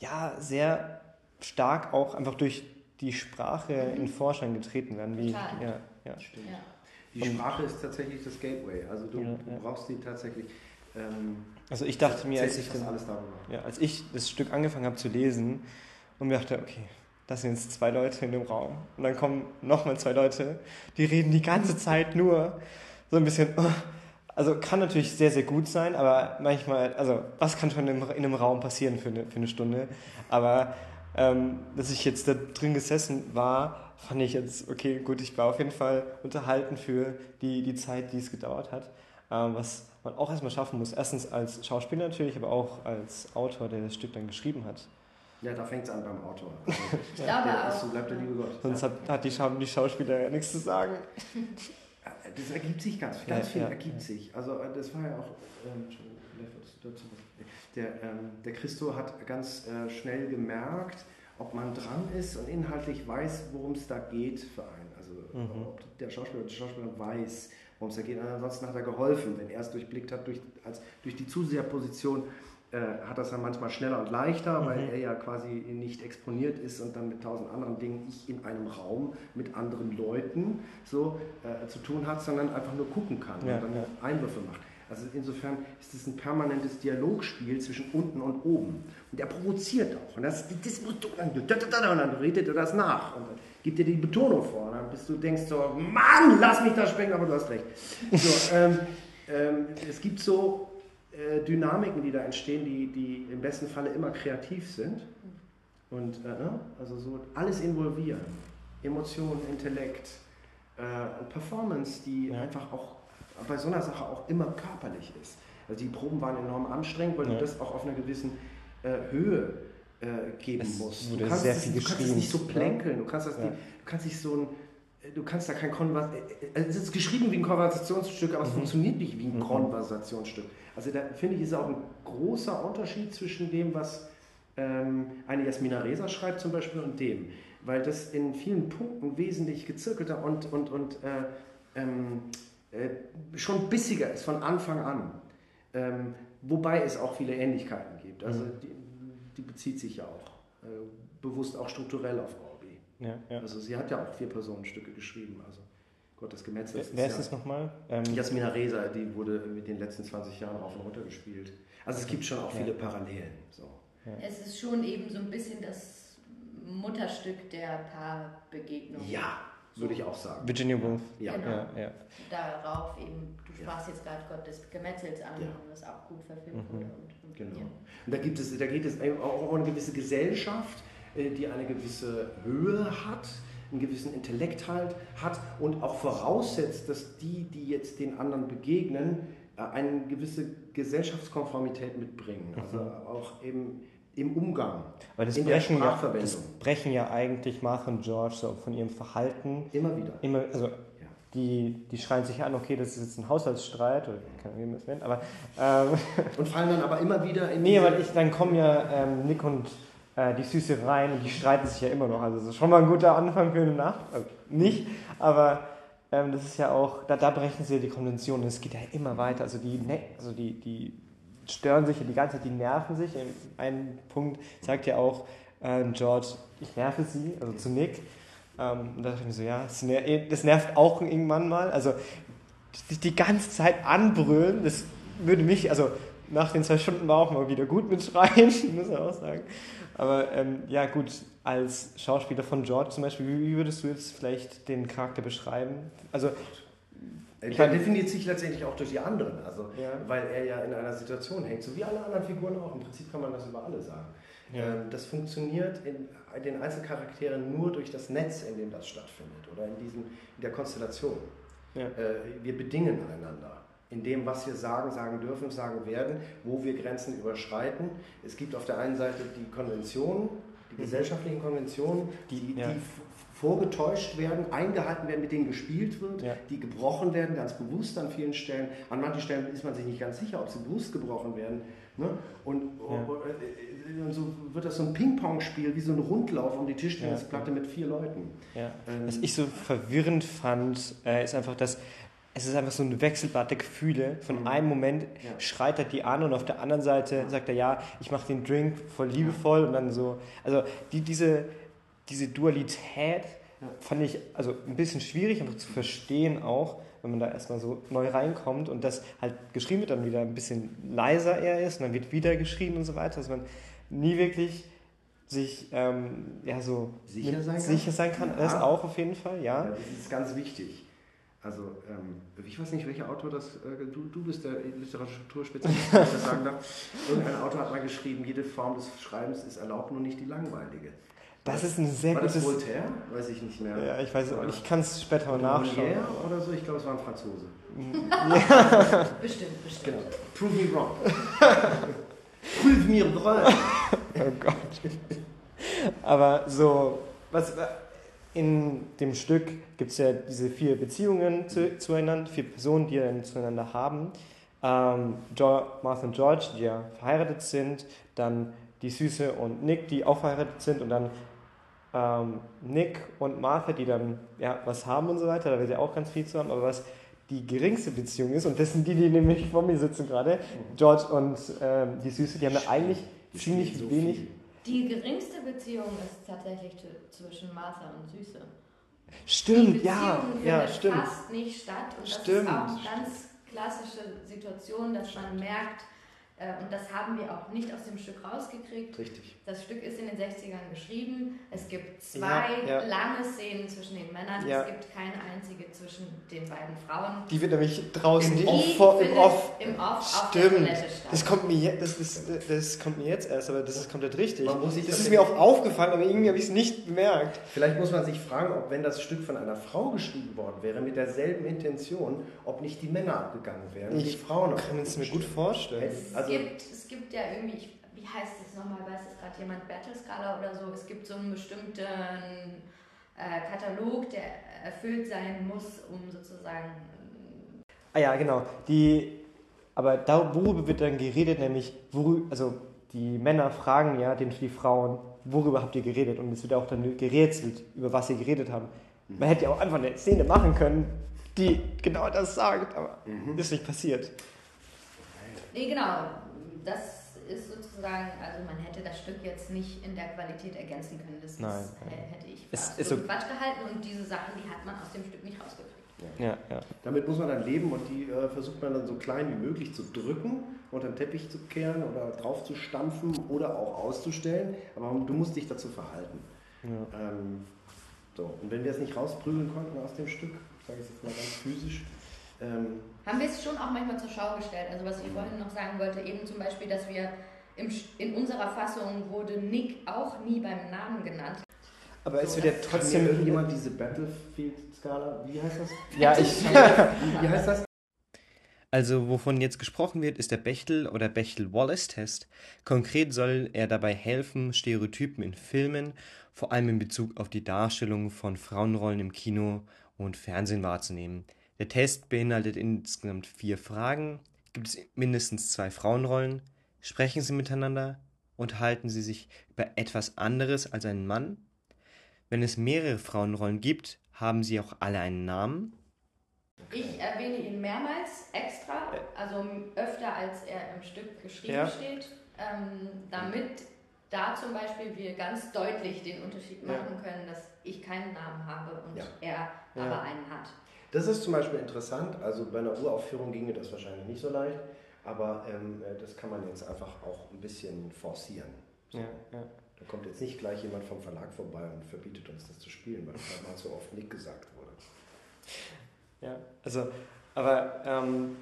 ja sehr stark auch einfach durch die Sprache in Vorschein getreten werden. Wie, Mhm. Total. ja, ja. Stimmt. Ja. Die Sprache ist tatsächlich das Gateway. Also du, Ja, du brauchst die tatsächlich. Ähm, Also ich dachte mir, als ich, darüber. ja, als ich das Stück angefangen habe zu lesen und mir dachte, okay, das sind jetzt zwei Leute in dem Raum. Und dann kommen nochmal zwei Leute, die reden die ganze Zeit nur so ein bisschen. oh. Also kann natürlich sehr, sehr gut sein, aber manchmal, also was kann schon in, in einem Raum passieren für eine, für eine Stunde? Aber ähm, dass ich jetzt da drin gesessen war, fand ich jetzt, okay, gut, ich war auf jeden Fall unterhalten für die, die Zeit, die es gedauert hat. Ähm, was man auch erstmal schaffen muss. Erstens als Schauspieler natürlich, aber auch als Autor, der das Stück dann geschrieben hat. Ja, da fängt es an beim Autor. Also, Ich glaube der ist, auch. so bleibt der liebe Gott. Sonst hat, hat die, Schau die Schauspieler ja nichts zu sagen. Ja, Das ergibt sich ganz, ganz Ja, viel ja. ergibt sich. Also äh, das war ja auch, ähm, dazu was- der, ähm, der Christo hat ganz äh, schnell gemerkt, ob man dran ist und inhaltlich weiß, worum es da geht für einen. Also Mhm. ob der Schauspieler oder die Schauspielerin weiß, worum es da geht. Und ansonsten hat er geholfen, wenn er es durchblickt hat, durch, als, durch die Zuseherposition äh, hat das dann manchmal schneller und leichter, weil Mhm. er ja quasi nicht exponiert ist und dann mit tausend anderen Dingen ich in einem Raum mit anderen Leuten so äh, zu tun hat, sondern einfach nur gucken kann Ja, und dann ja. Einwürfe macht. Also insofern ist es ein permanentes Dialogspiel zwischen unten und oben. Und er provoziert auch. Und das, das und dann redet er das nach. Und dann gibt dir die Betonung vor. Und dann bist du denkst so, Mann, lass mich da sprengen, aber du hast recht. So, ähm, ähm, es gibt so äh, Dynamiken, die da entstehen, die, die im besten Falle immer kreativ sind. Und äh, ne? also so alles involvieren. Emotion, Intellekt, äh, und Performance, die Ja. einfach auch bei so einer Sache auch immer körperlich ist. Also die Proben waren enorm anstrengend, weil Ja. du das auch auf einer gewissen äh, Höhe äh, geben Es musst. du kannst, das, du kannst es geschrien, nicht so ne? plänkeln, du kannst das Ja. nicht, du kannst nicht so ein Du kannst da kein Konvers äh, es ist geschrieben wie ein Konversationsstück, aber es Mhm. funktioniert nicht wie ein Mhm. Konversationsstück. Also da finde ich, ist auch ein großer Unterschied zwischen dem, was ähm, eine Jasmina Reza schreibt zum Beispiel und dem. Weil das in vielen Punkten wesentlich gezirkelter und, und, und äh, ähm, äh, schon bissiger ist von Anfang an. Ähm, wobei es auch viele Ähnlichkeiten gibt. Also Mhm. die, die bezieht sich ja auch äh, bewusst auch strukturell auf Orbi. Ja, ja. Also sie hat ja auch vier Personenstücke geschrieben. Also Gott, das Gemetzel Wer, ist wer ist ja es nochmal? Ähm, Jasmina Reza, die wurde mit den letzten 20 Jahren rauf und runter gespielt. Also es gibt schon auch Ja. viele Parallelen. So. Es ist schon eben so ein bisschen das Mutterstück der Paarbegegnung. Ja, würde ich auch sagen. Virginia Woolf. Ja. Genau. Ja, ja. Darauf eben, du Ja. sprachst jetzt gerade Gott des Gemetzels an, Ja. was auch gut verfilmt Mhm. wurde. Und, und Genau. ja. Und da gibt es, da geht es auch um eine gewisse Gesellschaft, äh, die eine gewisse Höhe hat, einen gewissen Intellekt halt hat und auch voraussetzt, dass die, die jetzt den anderen begegnen, äh, eine gewisse Gesellschaftskonformität mitbringen. Also auch eben im Umgang, Aber das in der brechen, ja, Sprachverwendung. das brechen ja eigentlich Martha und George so von ihrem Verhalten Immer wieder. immer, also die, die schreien sich an, okay, das ist jetzt ein Haushaltsstreit, oder keine Ahnung, das nennt, aber ähm, Und fallen dann aber immer wieder in nee, aber ich, dann kommen ja ähm, Nick und äh, die Süße rein und die streiten sich ja immer noch. Also das ist schon mal ein guter Anfang für eine Nacht. Also nicht, aber ähm, das ist ja auch, da, da brechen sie ja die Konventionen. Es geht ja immer weiter. Also die, ne also die, die stören sich die ganze Zeit, die nerven sich. In einem Punkt sagt ja auch äh, George, ich nerve sie, also zu Nick. Ähm, und da dachte ich mir so, ja, das, ner das nervt auch irgendwann mal. Also die, die ganze Zeit anbrüllen, das würde mich, also nach den zwei Stunden war auch mal wieder gut mit Schreien, muss man auch sagen. Aber ähm, ja, gut, als Schauspieler von George zum Beispiel, wie würdest du jetzt vielleicht den Charakter beschreiben? Also, Ich er definiert sich letztendlich auch durch die anderen, also Ja. weil er ja in einer Situation hängt, so wie alle anderen Figuren auch. Im Prinzip kann man das über alle sagen. Ja. Ähm, Das funktioniert in den Einzelcharakteren nur durch das Netz, in dem das stattfindet oder in, diesem, in der Konstellation. Ja. Äh, Wir bedingen einander in dem, was wir sagen, sagen dürfen, sagen werden, wo wir Grenzen überschreiten. Es gibt auf der einen Seite die Konventionen, die gesellschaftlichen Konventionen, die, die, Mhm. ja. Vorgetäuscht werden, eingehalten werden, mit denen gespielt wird, Ja. die gebrochen werden, ganz bewusst an vielen Stellen. An manchen Stellen ist man sich nicht ganz sicher, ob sie bewusst gebrochen werden. Ne? Und, Ja. äh, und so wird das so ein Ping-Pong-Spiel, wie so ein Rundlauf um die Tischtennisplatte mit vier Leuten. ja. Ähm, Was ich so verwirrend fand, äh, ist einfach, dass es ist einfach so ein Wechselbad der Gefühle. Von Mhm. einem Moment Ja. schreit er die an und auf der anderen Seite sagt er, ja, ich mache den Drink voll liebevoll und dann so. Also die, diese, diese Dualität Ja. fand ich also ein bisschen schwierig einfach zu verstehen auch, wenn man da erstmal so neu reinkommt und das halt geschrieben wird, dann wieder ein bisschen leiser er ist und dann wird wieder geschrieben und so weiter, dass man nie wirklich sich ähm, ja so Sicher sein kann? sicher sein kann. Ja. Das auch auf jeden Fall, ja. Ja, das ist ganz wichtig. Also, ähm, ich weiß nicht, welcher Autor das, äh, du, du bist der Literaturspezialist, wenn ich das sagen darf. Irgendein Autor hat mal geschrieben, jede Form des Schreibens ist erlaubt, nur nicht die langleilige. Das ist ein sehr War das gutes. Voltaire? Weiß ich nicht mehr. Ja, ich weiß auch. Ich kann es später mal nachschauen. Molière oder so? Ich glaube, es war ein Franzose. Bestimmt, bestimmt. Genau. Prove me wrong. Prove me wrong. Oh Gott. Aber so, was in dem Stück gibt es ja diese vier Beziehungen zu, zueinander, vier Personen, die dann zueinander haben. Ähm, jo Martha und George, die ja verheiratet sind, dann die Süße und Nick, die auch verheiratet sind und dann ähm, Nick und Martha, die dann ja, was haben und so weiter, da wird ja auch ganz viel zu haben, aber was die geringste Beziehung ist, und das sind die, die nämlich vor mir sitzen gerade, George und ähm, die Süße, die haben ja eigentlich Die ziemlich so wenig. viel. Die geringste Beziehung ist tatsächlich zwischen Martha und Süße. Stimmt, ja, findet ja, stimmt. fast nicht statt. Und Stimmt. das ist auch eine ganz klassische Situation, dass man merkt, und das haben wir auch nicht aus dem Stück rausgekriegt. Richtig. Das Stück ist in den 60ern geschrieben. Es gibt zwei Ja, ja. lange Szenen zwischen den Männern. Ja. Es gibt keine einzige zwischen den beiden Frauen. Die wird nämlich draußen Die im Off, vor- im Off. im Off auf der Stimmt. Das kommt, mir das, ist, das kommt mir jetzt erst, aber das ist komplett richtig. Man muss sich das ist mir auch aufgefallen, aber irgendwie habe ich es nicht bemerkt. Vielleicht muss man sich fragen, ob wenn das Stück von einer Frau geschrieben worden wäre, mit derselben Intention, ob nicht die Männer abgegangen wären und die Ich Frauen auf kann es mir gut vorstellen. Also- gibt, es gibt ja irgendwie, ich, wie heißt es nochmal, weiß es gerade jemand, Battle-Skala oder so, es gibt so einen bestimmten äh, Katalog, der erfüllt sein muss, um sozusagen. Ah ja, genau. Die, aber da, worüber wird dann geredet, nämlich, worü- also die Männer fragen ja den, die Frauen, worüber habt ihr geredet? Und es wird auch dann gerätselt, über was sie geredet haben. Man hätte ja auch einfach eine Szene machen können, die genau das sagt, aber ist nicht passiert. Nee, genau, das ist sozusagen, also man hätte das Stück jetzt nicht in der Qualität ergänzen können. Das Nein, ist, nein. äh, hätte ich Es für ist so- Quatsch gehalten und diese Sachen, die hat man aus dem Stück nicht rausgekriegt. Ja, ja. Damit muss man dann leben und die äh, versucht man dann so klein wie möglich zu drücken, unter den Teppich zu kehren oder drauf zu stampfen oder auch auszustellen. Aber du musst dich dazu verhalten. ja. Ähm, so, und wenn wir es nicht rausprügeln konnten aus dem Stück, sage ich jetzt mal ganz physisch, ähm, Haben wir es schon auch manchmal zur Schau gestellt. Also was ich vorhin noch sagen wollte, eben zum Beispiel, dass wir im, in unserer Fassung wurde Nick auch nie beim Namen genannt. Aber es So, wird ja trotzdem. irgendjemand diese Battlefield-Skala, wie heißt das? Ja, ich. Wie, wie heißt das? Also, wovon jetzt gesprochen wird, ist der Bechtel- oder Bechtel-Wallace-Test. Konkret soll er dabei helfen, Stereotypen in Filmen, vor allem in Bezug auf die Darstellung von Frauenrollen im Kino und Fernsehen wahrzunehmen. Der Test beinhaltet insgesamt vier Fragen. Gibt es mindestens zwei Frauenrollen? Sprechen sie miteinander? Unterhalten sie sich über etwas anderes als einen Mann? Wenn es mehrere Frauenrollen gibt, haben sie auch alle einen Namen? Ich erwähne ihn mehrmals extra, also öfter als er im Stück geschrieben Ja. steht, ähm, damit da zum Beispiel wir ganz deutlich den Unterschied Ja. machen können, dass ich keinen Namen habe und Ja. er Ja. aber einen hat. Das ist zum Beispiel interessant. Also bei einer Uraufführung ginge das wahrscheinlich nicht so leicht, aber ähm, äh, das kann man jetzt einfach auch ein bisschen forcieren. Ja, ja. Da kommt jetzt nicht gleich jemand vom Verlag vorbei und verbietet uns das zu spielen, weil das mal so oft nicht gesagt wurde. Ja, also, aber ähm,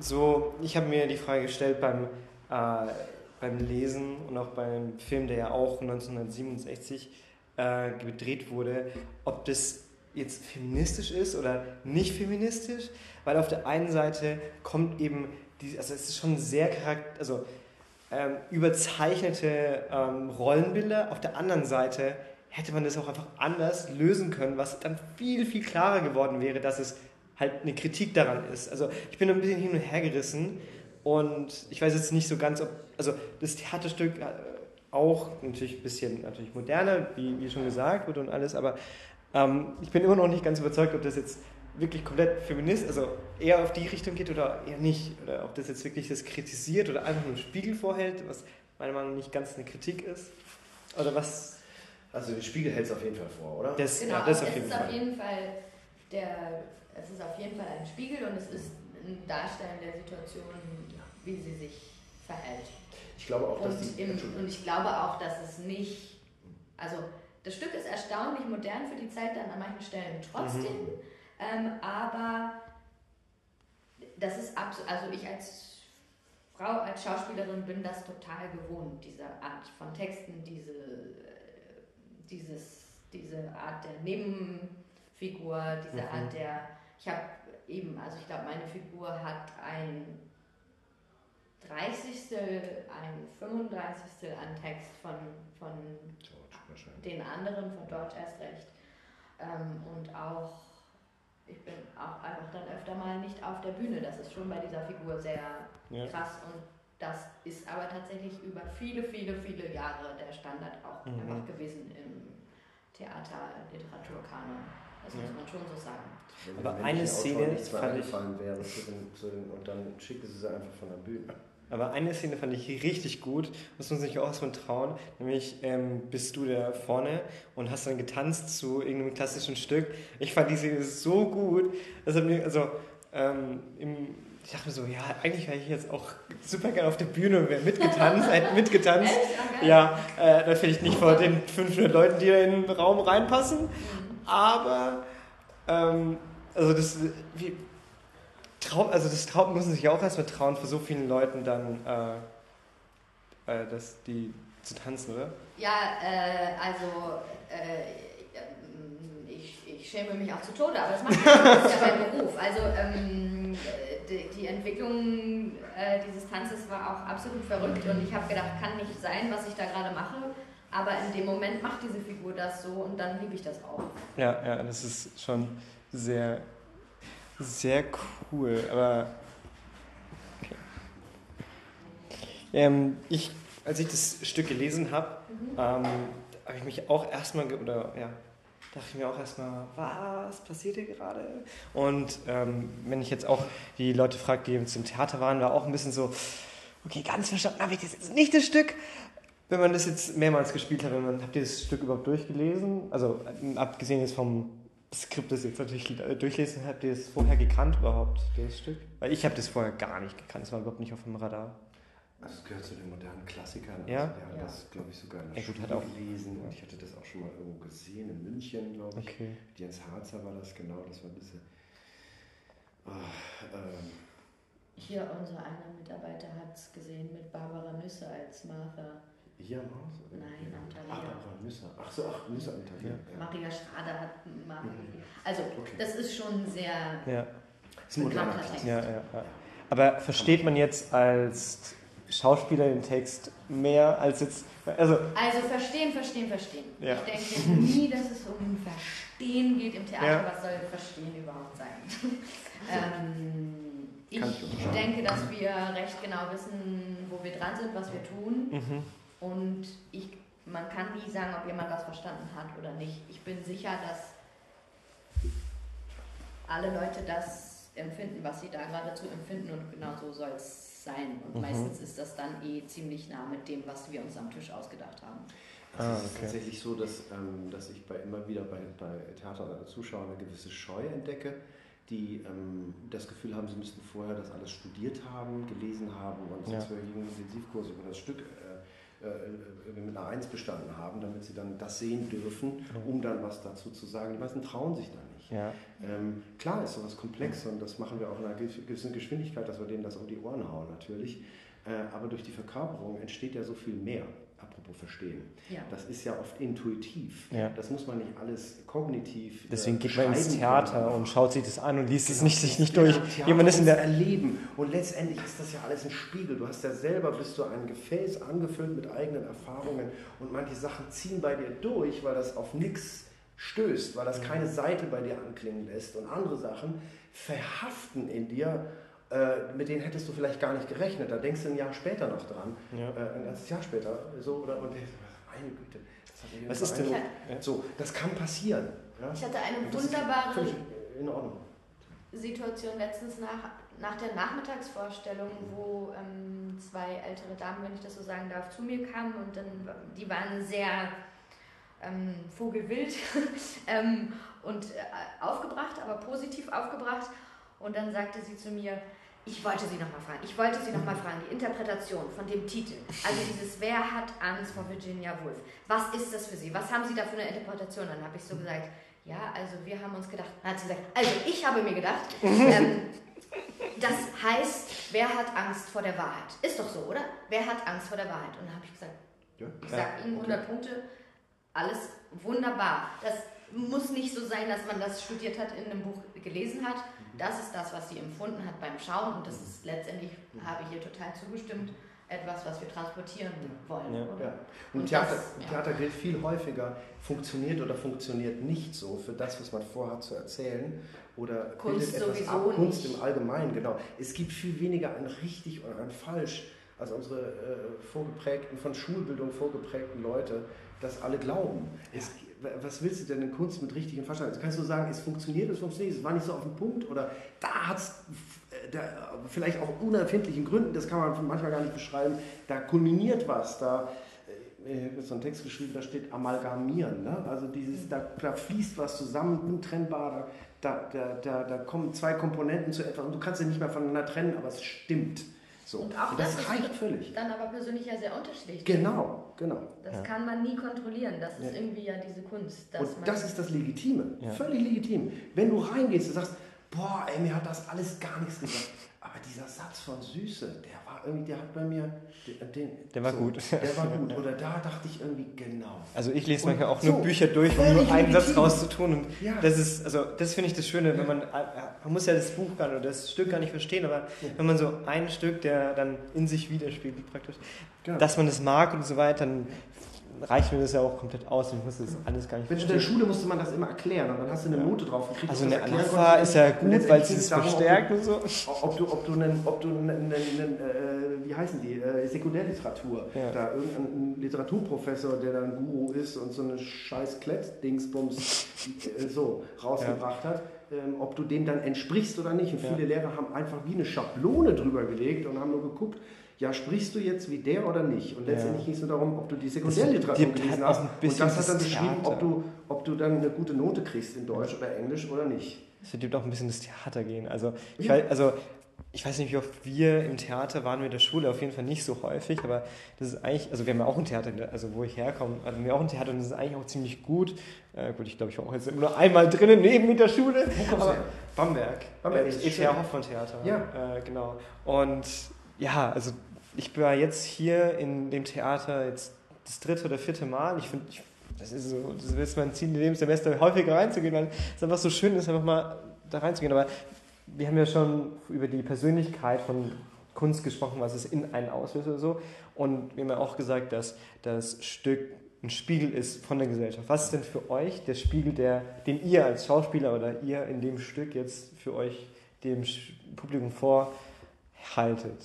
so, ich habe mir die Frage gestellt beim, äh, beim Lesen und auch beim Film, der ja auch 1967 äh, gedreht wurde, ob das jetzt feministisch ist oder nicht feministisch, weil auf der einen Seite kommt eben, die, also es ist schon sehr charakter, also ähm, überzeichnete ähm, Rollenbilder, auf der anderen Seite hätte man das auch einfach anders lösen können, was dann viel, viel klarer geworden wäre, dass es halt eine Kritik daran ist. Also ich bin ein bisschen hin und her gerissen und ich weiß jetzt nicht so ganz, ob, also das Theaterstück äh, auch natürlich ein bisschen natürlich moderner, wie, wie schon gesagt wurde und alles, aber ähm, ich bin immer noch nicht ganz überzeugt, ob das jetzt wirklich komplett feminist, also eher auf die Richtung geht oder eher nicht. Oder ob das jetzt wirklich das kritisiert oder einfach nur einen Spiegel vorhält, was meiner Meinung nach nicht ganz eine Kritik ist. Oder was Also den Spiegel hält es auf jeden Fall vor, oder? das, Genau, ja, das es auf jeden ist auf Fall. jeden Fall der, es ist auf jeden Fall ein Spiegel und es ist ein Darstellen der Situation, wie sie sich verhält. Ich glaube auch, dass Und, die. im, und ich glaube auch, dass es nicht, also das Stück ist erstaunlich modern für die Zeit dann an manchen Stellen trotzdem, Mhm. ähm, aber das ist absolut, also ich als Frau, als Schauspielerin bin das total gewohnt, diese Art von Texten, diese, äh, dieses, diese Art der Nebenfigur, diese Mhm. Art der, ich habe eben, also ich glaube, meine Figur hat ein 30. ein 35. an Text von, von George wahrscheinlich. den anderen, von George erst recht. Ähm, und auch, ich bin auch einfach dann öfter mal nicht auf der Bühne. Das ist schon bei dieser Figur sehr Ja. krass und das ist aber tatsächlich über viele, viele, viele Jahre der Standard auch Mhm. einfach gewesen im Theater-Literaturkanon. Das muss man schon so sagen. Wenn Aber eine Autor Szene nichts mehr fand ich- wäre zu den, zu den, und dann schicken sie sie einfach von der Bühne. Aber eine Szene fand ich richtig gut, muss man sich auch erstmal trauen, nämlich ähm, bist du da vorne und hast dann getanzt zu irgendeinem klassischen Stück. Ich fand die Szene so gut, das hat mir, also, ähm, im, ich dachte mir so, ja, eigentlich wäre ich jetzt auch super gerne auf der Bühne und wäre mitgetanzt, hätte mitgetanzt. Ja, äh, vielleicht nicht vor den 500 Leuten, die da in den Raum reinpassen, aber, ähm, also das, wie, Trau also das traut, muss man sich auch erstmal trauen, für so vielen Leuten dann äh, äh, das, die zu tanzen, oder? Ja, äh, also äh, ich, ich schäme mich auch zu Tode, aber das macht das ist ja mein Beruf. Also ähm, die, die Entwicklung äh, dieses Tanzes war auch absolut verrückt und ich habe gedacht, kann nicht sein, was ich da gerade mache. Aber in dem Moment macht diese Figur das so und dann liebe ich das auch. Ja, ja, das ist schon sehr, sehr cool. Aber okay. ähm, ich, als ich das Stück gelesen habe, ähm, habe ich mich auch erstmal, oder ja, dachte ich mir auch erstmal, was passiert hier gerade? Und ähm, wenn ich jetzt auch die Leute frage, die im Theater waren, war auch ein bisschen so, okay, ganz verstanden habe ich das jetzt nicht, das Stück. Wenn man das jetzt mehrmals gespielt hat, wenn man, habt ihr das Stück überhaupt durchgelesen? Also äh, abgesehen jetzt vom Skript, das jetzt natürlich äh, durchlesen, habt ihr das vorher gekannt überhaupt, das Stück? Weil ich habe das vorher gar nicht gekannt, das war überhaupt nicht auf dem Radar. Also es gehört zu den modernen Klassikern. Ja? Also wir haben Ja. das, glaube ich, sogar in der Ja, Schule hat auch- gelesen und ich hatte das auch schon mal irgendwo gesehen, in München, glaube ich. Okay. Jens Harzer war das, genau, das war diese... Ah, ähm, Hier, unser einer Mitarbeiter hat es gesehen mit Barbara Nüsse als Martha. Hier am Haus? oder? Nein, am Thalia. Ach, Barbara Nüsser. Ach so, ach, Nüsser am Thalia. Ja. Maria Schrader hat Martha Mhm. Also, Okay. das ist schon sehr Ja. Ist ein bekannter Text. Ja, ja, ja. Aber versteht man jetzt als Schauspieler den Text mehr als jetzt. Also, Also verstehen, verstehen, verstehen. Ja. Ich denke nie, dass es um Verstehen geht im Theater. Ja. Was soll Verstehen überhaupt sein? ähm, ich ich denke, dass wir recht genau wissen, wo wir dran sind, was wir tun. mhm. Und ich, man kann nie sagen, ob jemand was verstanden hat oder nicht. Ich bin sicher, dass alle Leute das empfinden, was sie da gerade zu empfinden und genau so soll es sein. Und Mhm. meistens ist das dann eh ziemlich nah mit dem, was wir uns am Tisch ausgedacht haben. Ah, es ist okay. tatsächlich so, dass, ähm, dass ich bei, immer wieder bei, bei Theaterzuschauern eine gewisse Scheu entdecke, die ähm, das Gefühl haben, sie müssten vorher das alles studiert haben, gelesen haben und Ja. sechswöchigen Intensivkurs über das Stück äh, äh, mit einer Eins bestanden haben, damit sie dann das sehen dürfen, um dann was dazu zu sagen. Die meisten trauen sich da nicht. Ja. Ähm, klar ist sowas komplex und das machen wir auch in einer gew- gewissen Geschwindigkeit, dass wir denen das um die Ohren hauen natürlich. Äh, aber durch die Verkörperung entsteht ja so viel mehr, apropos Verstehen. Ja. Das ist ja oft intuitiv. Ja. Das muss man nicht alles kognitiv. äh, Deswegen geht man ins Theater können. und schaut sich das an und liest es Genau. nicht, sich nicht Ja, durch. Theater Jemand ist in der. erleben. Und letztendlich ist das ja alles ein Spiegel. Du hast ja selber, bist du ein Gefäß angefüllt mit eigenen Erfahrungen und manche Sachen ziehen bei dir durch, weil das auf nichts stößt, weil das keine Seite bei dir anklingen lässt. Und andere Sachen verhaften in dir, äh, mit denen hättest du vielleicht gar nicht gerechnet. Da denkst du ein Jahr später noch dran. Ja. Äh, ein ganzes Jahr später. So, oder, und meine Güte. Das hat Was ist denn. So, das kann passieren. Ja? Ich hatte eine wunderbare völlig in Ordnung. Situation letztens nach, nach der Nachmittagsvorstellung, wo ähm, zwei ältere Damen, wenn ich das so sagen darf, zu mir kamen und dann, die waren sehr ähm, vogelwild ähm, und äh, aufgebracht, aber positiv aufgebracht. Und dann sagte sie zu mir, ich wollte Sie nochmal fragen, ich wollte Sie nochmal fragen, die Interpretation von dem Titel, also dieses Wer hat Angst vor Virginia Woolf, was ist das für Sie, was haben Sie da für eine Interpretation? Dann habe ich so gesagt, ja, also wir haben uns gedacht, dann hat sie gesagt, also ich habe mir gedacht, ähm, das heißt, wer hat Angst vor der Wahrheit? Ist doch so, oder? Wer hat Angst vor der Wahrheit? Und dann habe ich gesagt, Ja? ich sage Ihnen 100 Punkte, alles wunderbar. Das muss nicht so sein, dass man das studiert hat, in einem Buch gelesen hat, Das ist das, was sie empfunden hat beim Schauen und das ist letztendlich, habe ich ihr total zugestimmt, etwas, was wir transportieren wollen. Ja. Ja. Und, Und Theater, das- ja. Theater gilt viel häufiger, funktioniert oder funktioniert nicht so für das, was man vorhat zu erzählen. Oder Kunst bildet etwas sowieso ab. Kunst nicht. im Allgemeinen, genau. Es gibt viel weniger ein richtig oder ein falsch, als unsere äh, vorgeprägten, von Schulbildung vorgeprägten Leute das alle glauben. Es, was willst du denn in Kunst mit richtigem Verstand? Jetzt kannst du sagen, es funktioniert, es funktioniert, es war nicht so auf den Punkt oder da hat es vielleicht auch unerfindlichen Gründen, das kann man manchmal gar nicht beschreiben, da kulminiert was, da äh, ich habe so einen Text geschrieben, da steht amalgamieren. Ne? Also dieses, da, da fließt was zusammen, untrennbar, da, da, da, da kommen zwei Komponenten zu etwas und du kannst sie nicht mehr voneinander trennen, aber es stimmt. So. Und auch das, das ist reicht völlig. Dann aber persönlich ja sehr unterschiedlich. Genau, genau. Das Ja. kann man nie kontrollieren. Das ist Ja. irgendwie ja diese Kunst. Dass Und man das ist das Legitime, Ja. völlig legitim. Wenn du reingehst und sagst, boah, ey, mir hat das alles gar nichts gesagt. Aber dieser Satz von Süße, der war irgendwie, der hat bei mir, den, den, Der war gut. Der war gut. Oder da dachte ich irgendwie, genau. Also ich lese Und manchmal auch so, nur Bücher durch, um nur einen Satz rauszutun. Und Ja. das ist, also das finde ich das Schöne, wenn man, man muss ja das Buch gar nicht oder das Stück gar nicht verstehen, aber wenn man so ein Stück, der dann in sich widerspiegelt praktisch, Genau. dass man das mag und so weiter, dann reicht mir das ja auch komplett aus. Ich muss das alles gar nicht Wenn in der verstehen. Schule musste man das immer erklären und dann hast du eine Note drauf gekriegt. Also eine konntest ist ja gut, weil sie es verstärkt und so. Ob du, ob du, einen, ob du einen, einen, einen, äh, wie heißen die, äh, Sekundärliteratur, Ja. da irgendein Literaturprofessor, der dann Guru ist und so eine scheiß Klett-Dingsbums äh, so rausgebracht hat, ähm, ob du dem dann entsprichst oder nicht. Und Ja. viele Lehrer haben einfach wie eine Schablone drüber gelegt und haben nur geguckt, ja, sprichst du jetzt wie der oder nicht? Und letztendlich Ja. ging es nur darum, ob du die Sekundärliteratur gelesen hast. Und das hat dann das beschrieben, ob du, ob du dann eine gute Note kriegst in Deutsch oder Englisch oder nicht. Es wird auch ein bisschen das Theater gehen. Also ich, Ja. weiß, also ich weiß nicht, wie oft wir im Theater waren mit der Schule, auf jeden Fall nicht so häufig, aber das ist eigentlich, also wir haben ja auch ein Theater, also wo ich herkomme, hatten wir auch ein Theater und das ist eigentlich auch ziemlich gut. Äh, gut, ich glaube, ich war auch jetzt nur einmal drinnen neben mit der Schule. Wo kommst du aber her? Bamberg. Bamberg Äh, ETH. Hoffmann Theater. Ja. Äh, genau. Und ja, also ich war jetzt hier in dem Theater jetzt das dritte oder vierte Mal. Ich finde, das ist so, das ist mein Ziel in dem Semester häufiger reinzugehen, weil es einfach so schön ist, einfach mal da reinzugehen. Aber wir haben ja schon über die Persönlichkeit von Kunst gesprochen, was es in einen auslöst oder so. Und wir haben ja auch gesagt, dass das Stück ein Spiegel ist von der Gesellschaft. Was ist denn für euch der Spiegel, der, den ihr als Schauspieler oder ihr in dem Stück jetzt für euch dem Publikum vorhaltet?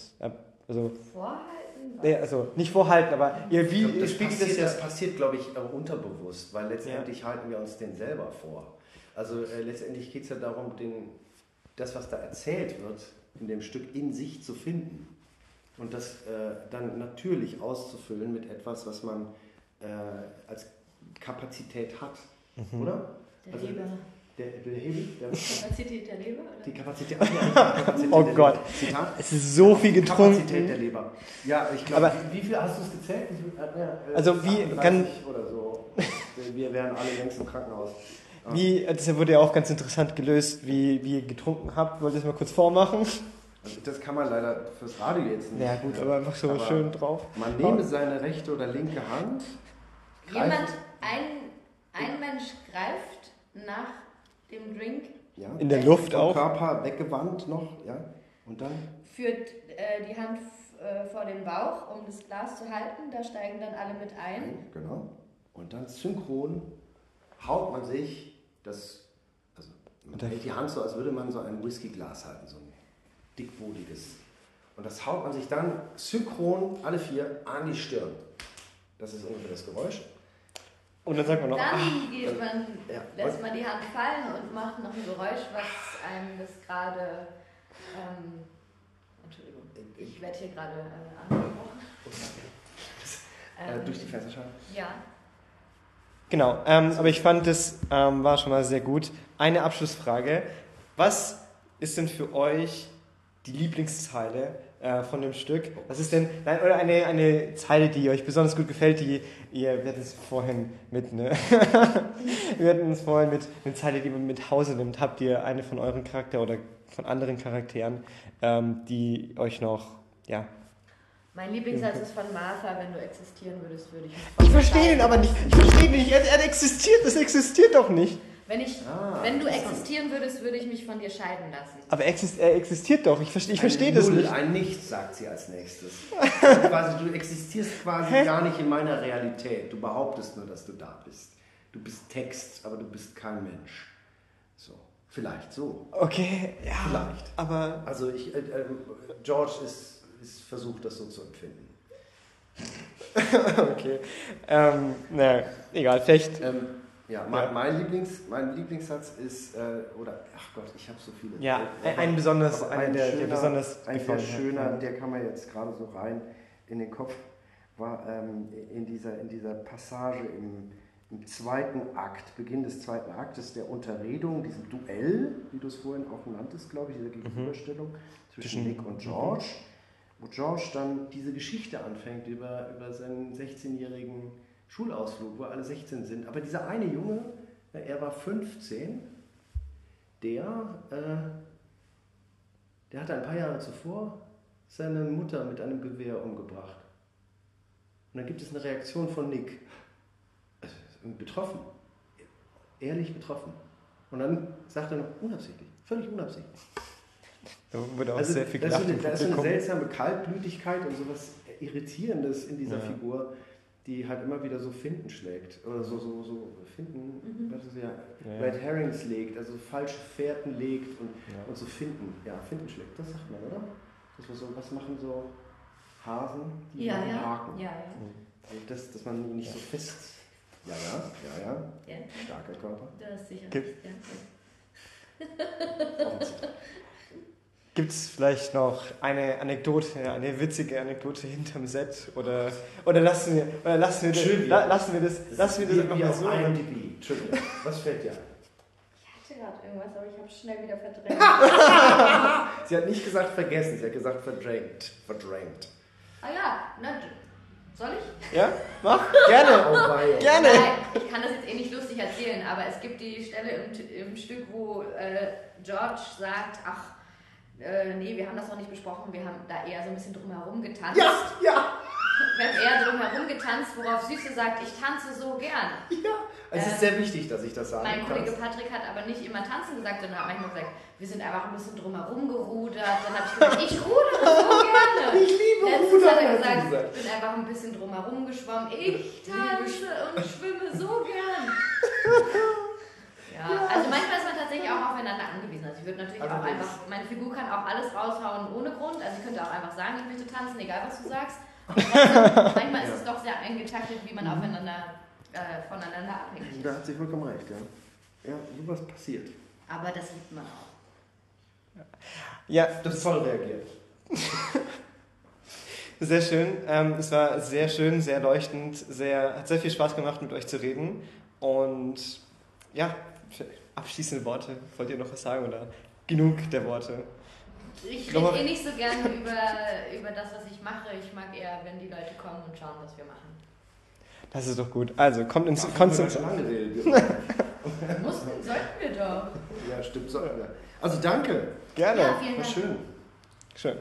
Ja, Also, vorhalten. nee, also nicht vorhalten, aber ihr, wie glaub, das, spiegelt passiert, das das ja? passiert, glaube ich, auch unterbewusst, weil letztendlich halten wir uns den selber vor. Also äh, letztendlich geht es ja darum, den, das, was da erzählt wird, in dem Stück in sich zu finden und das äh, dann natürlich auszufüllen mit etwas, was man äh, als Kapazität hat, Mhm. oder? Der Also- Leber. Der, der Hebel, der, Kapazität der Leber? Oder? die Kapazität, ja, die Kapazität Oh der Gott. Leber. Zitat. Es ist so viel Kapazität der getrunken. Leber. Ja, ich glaube, Aber- wie, wie viel hast du es gezählt? Äh, äh, Also wie 38 kann- oder so. Wir wären alle längst im Krankenhaus. Wie, das wurde ja auch ganz interessant gelöst, wie, wie ihr getrunken habt. Wollt ihr das mal kurz vormachen? Also das kann man leider fürs Radio jetzt nicht. Ja gut, aber einfach so Aber schön drauf. Man nehme seine rechte oder linke Hand. Jemand, ein, ein Mensch greift nach dem Drink, Ja, In der Luft auch. Körper weggewandt noch, ja. Und dann führt äh, die Hand äh, vor den Bauch, um das Glas zu halten. Da steigen dann alle mit ein. Genau. Und dann synchron haut man sich das, also man hält die Hand so, als würde man so ein Whiskyglas halten, so ein dickbodiges. Und das haut man sich dann synchron, alle vier, an die Stirn. Das ist ungefähr das Geräusch. Und dann sagt man noch, Dann geht man, Ja. lässt man die Hand fallen und macht noch ein Geräusch, was einem das gerade. Ähm, Entschuldigung, ich werde hier gerade äh, angesprochen. Äh, durch die Fensterscheibe. Ja. Genau, ähm, aber ich fand, das ähm, war schon mal sehr gut. Eine Abschlussfrage. Was ist denn für euch die Lieblingszeile äh, von dem Stück? Was ist denn, nein, oder eine, eine Zeile, die euch besonders gut gefällt, die ihr, wir hatten es vorhin mit, ne? wir hatten es vorhin mit eine Zeile, die man mit Hause nimmt. Habt ihr eine von euren Charakter oder von anderen Charakteren, ähm, die euch noch, ja. Mein Lieblingssatz ist von Martha, wenn du existieren würdest, würde ich Ich verstehe ihn aber nicht. Ich verstehe ihn nicht. Er, er existiert, das existiert doch nicht. Wenn, ich, Ah, wenn du existieren würdest, würde ich mich von dir scheiden lassen. Aber exist er existiert doch. Ich verstehe ich versteh Ein das Null, nicht. Ein Nichts, sagt sie als nächstes. quasi, du existierst quasi gar nicht in meiner Realität. Du behauptest nur, dass du da bist. Du bist Text, aber du bist kein Mensch. So, vielleicht so. Okay, ja. Vielleicht. Aber Also ich, äh, ähm, George ist, ist versucht, das so zu empfinden. okay. Ähm, naja, egal, vielleicht. Ähm, ja, mein. Mein, Lieblings, mein Lieblingssatz ist, äh, oder, ach Gott, ich habe so viele. Ja, Aber- ein, ein besonders, ein der, der schöner- besonders Ein hat. schöner, der kam mir jetzt gerade so rein in den Kopf, war ähm, in, dieser, in dieser Passage im, im zweiten Akt, Beginn des zweiten Aktes der Unterredung, diesem Duell, wie du es vorhin auch nanntest, glaube ich, dieser Gegenüberstellung zwischen Zwischen- Nick und George, wo George dann diese Geschichte anfängt über, über seinen 16-jährigen Schulausflug, wo alle 16 sind. Aber dieser eine Junge, äh, er war 15, der, äh, der hatte ein paar Jahre zuvor seine Mutter mit einem Gewehr umgebracht. Und dann gibt es eine Reaktion von Nick. Also, betroffen. Ehrlich betroffen. Und dann sagt er noch unabsichtlich. Völlig unabsichtlich. Da wurde auch Also, sehr viel gelacht da ist so eine seltsame Kaltblütigkeit und sowas Irritierendes in dieser Ja. Figur, die halt immer wieder so Finden schlägt. Oder so, so, so Finden, Mhm. was ist ja, Ja. Red Herrings legt, also falsche Fährten legt und, Ja. und so Finden. Ja, Finden schlägt, das sagt man, oder? Das war so, was machen so Hasen, die Ja, ja. Haken. Ja, ja. Also das, dass man nicht so fest. Ja, ja, ja, ja. ja. Starker Körper. Das ist sicher. Gibt- Ja. Gibt es vielleicht noch eine Anekdote, eine witzige Anekdote hinterm Set? Oder, oder, lassen, wir, oder lassen, wir das, la, lassen wir das, lassen wir das einfach mal so? IMDb. Entschuldigung, was fällt dir ein? Ich hatte gerade irgendwas, aber ich habe schnell wieder verdrängt. Sie hat nicht gesagt vergessen, sie hat gesagt verdrängt. Verdrängt. ah ja, na, soll ich? Ja? Mach? Gerne. Oh. Gerne. Nein, ich kann das jetzt eh nicht lustig erzählen, aber es gibt die Stelle im, im Stück, wo äh, George sagt, ach, äh, nee, wir haben das noch nicht besprochen, wir haben da eher so ein bisschen drumherum getanzt. Ja, ja, Wir haben eher drumherum getanzt, worauf Süße sagt, ich tanze so gern. ja. Es ist sehr wichtig, dass ich das sage. Mein Kollege Patrick hat aber nicht immer tanzen gesagt, sondern hat manchmal gesagt, wir sind einfach ein bisschen drumherum gerudert. Dann habe ich gesagt, ich rudere so gerne. Ich liebe Letztens Rudern, hat er gesagt, gesagt. ich bin einfach ein bisschen drumherum geschwommen. Ich tanze und schwimme so gern. Ja, also manchmal ist man tatsächlich auch aufeinander angewiesen. Also ich würde natürlich Also auch einfach, meine Figur kann auch alles raushauen ohne Grund. Also ich könnte auch einfach sagen, ich möchte tanzen, egal was du sagst. Manchmal ist es doch sehr eingetaktet, wie man aufeinander, äh, voneinander abhängig ist. Da hat sie vollkommen recht, ja. Ja, sowas passiert. Aber das liebt man auch. Ja, Das ist voll reagiert. sehr schön. Ähm, es war sehr schön, sehr leuchtend, sehr, hat sehr viel Spaß gemacht, mit euch zu reden. Und ja, abschließende Worte. Wollt ihr noch was sagen oder genug der Worte? Ich rede eh nicht so gern über, über das, was ich mache. Ich mag eher, wenn die Leute kommen und schauen, was wir machen. Das ist doch gut. Also, kommt ins Ach, kommt wir haben ins schon lange geredet. Mussten, sollten wir doch. ja, stimmt, sollten wir. Also danke. Gerne. Ja, vielen War schön. Schön.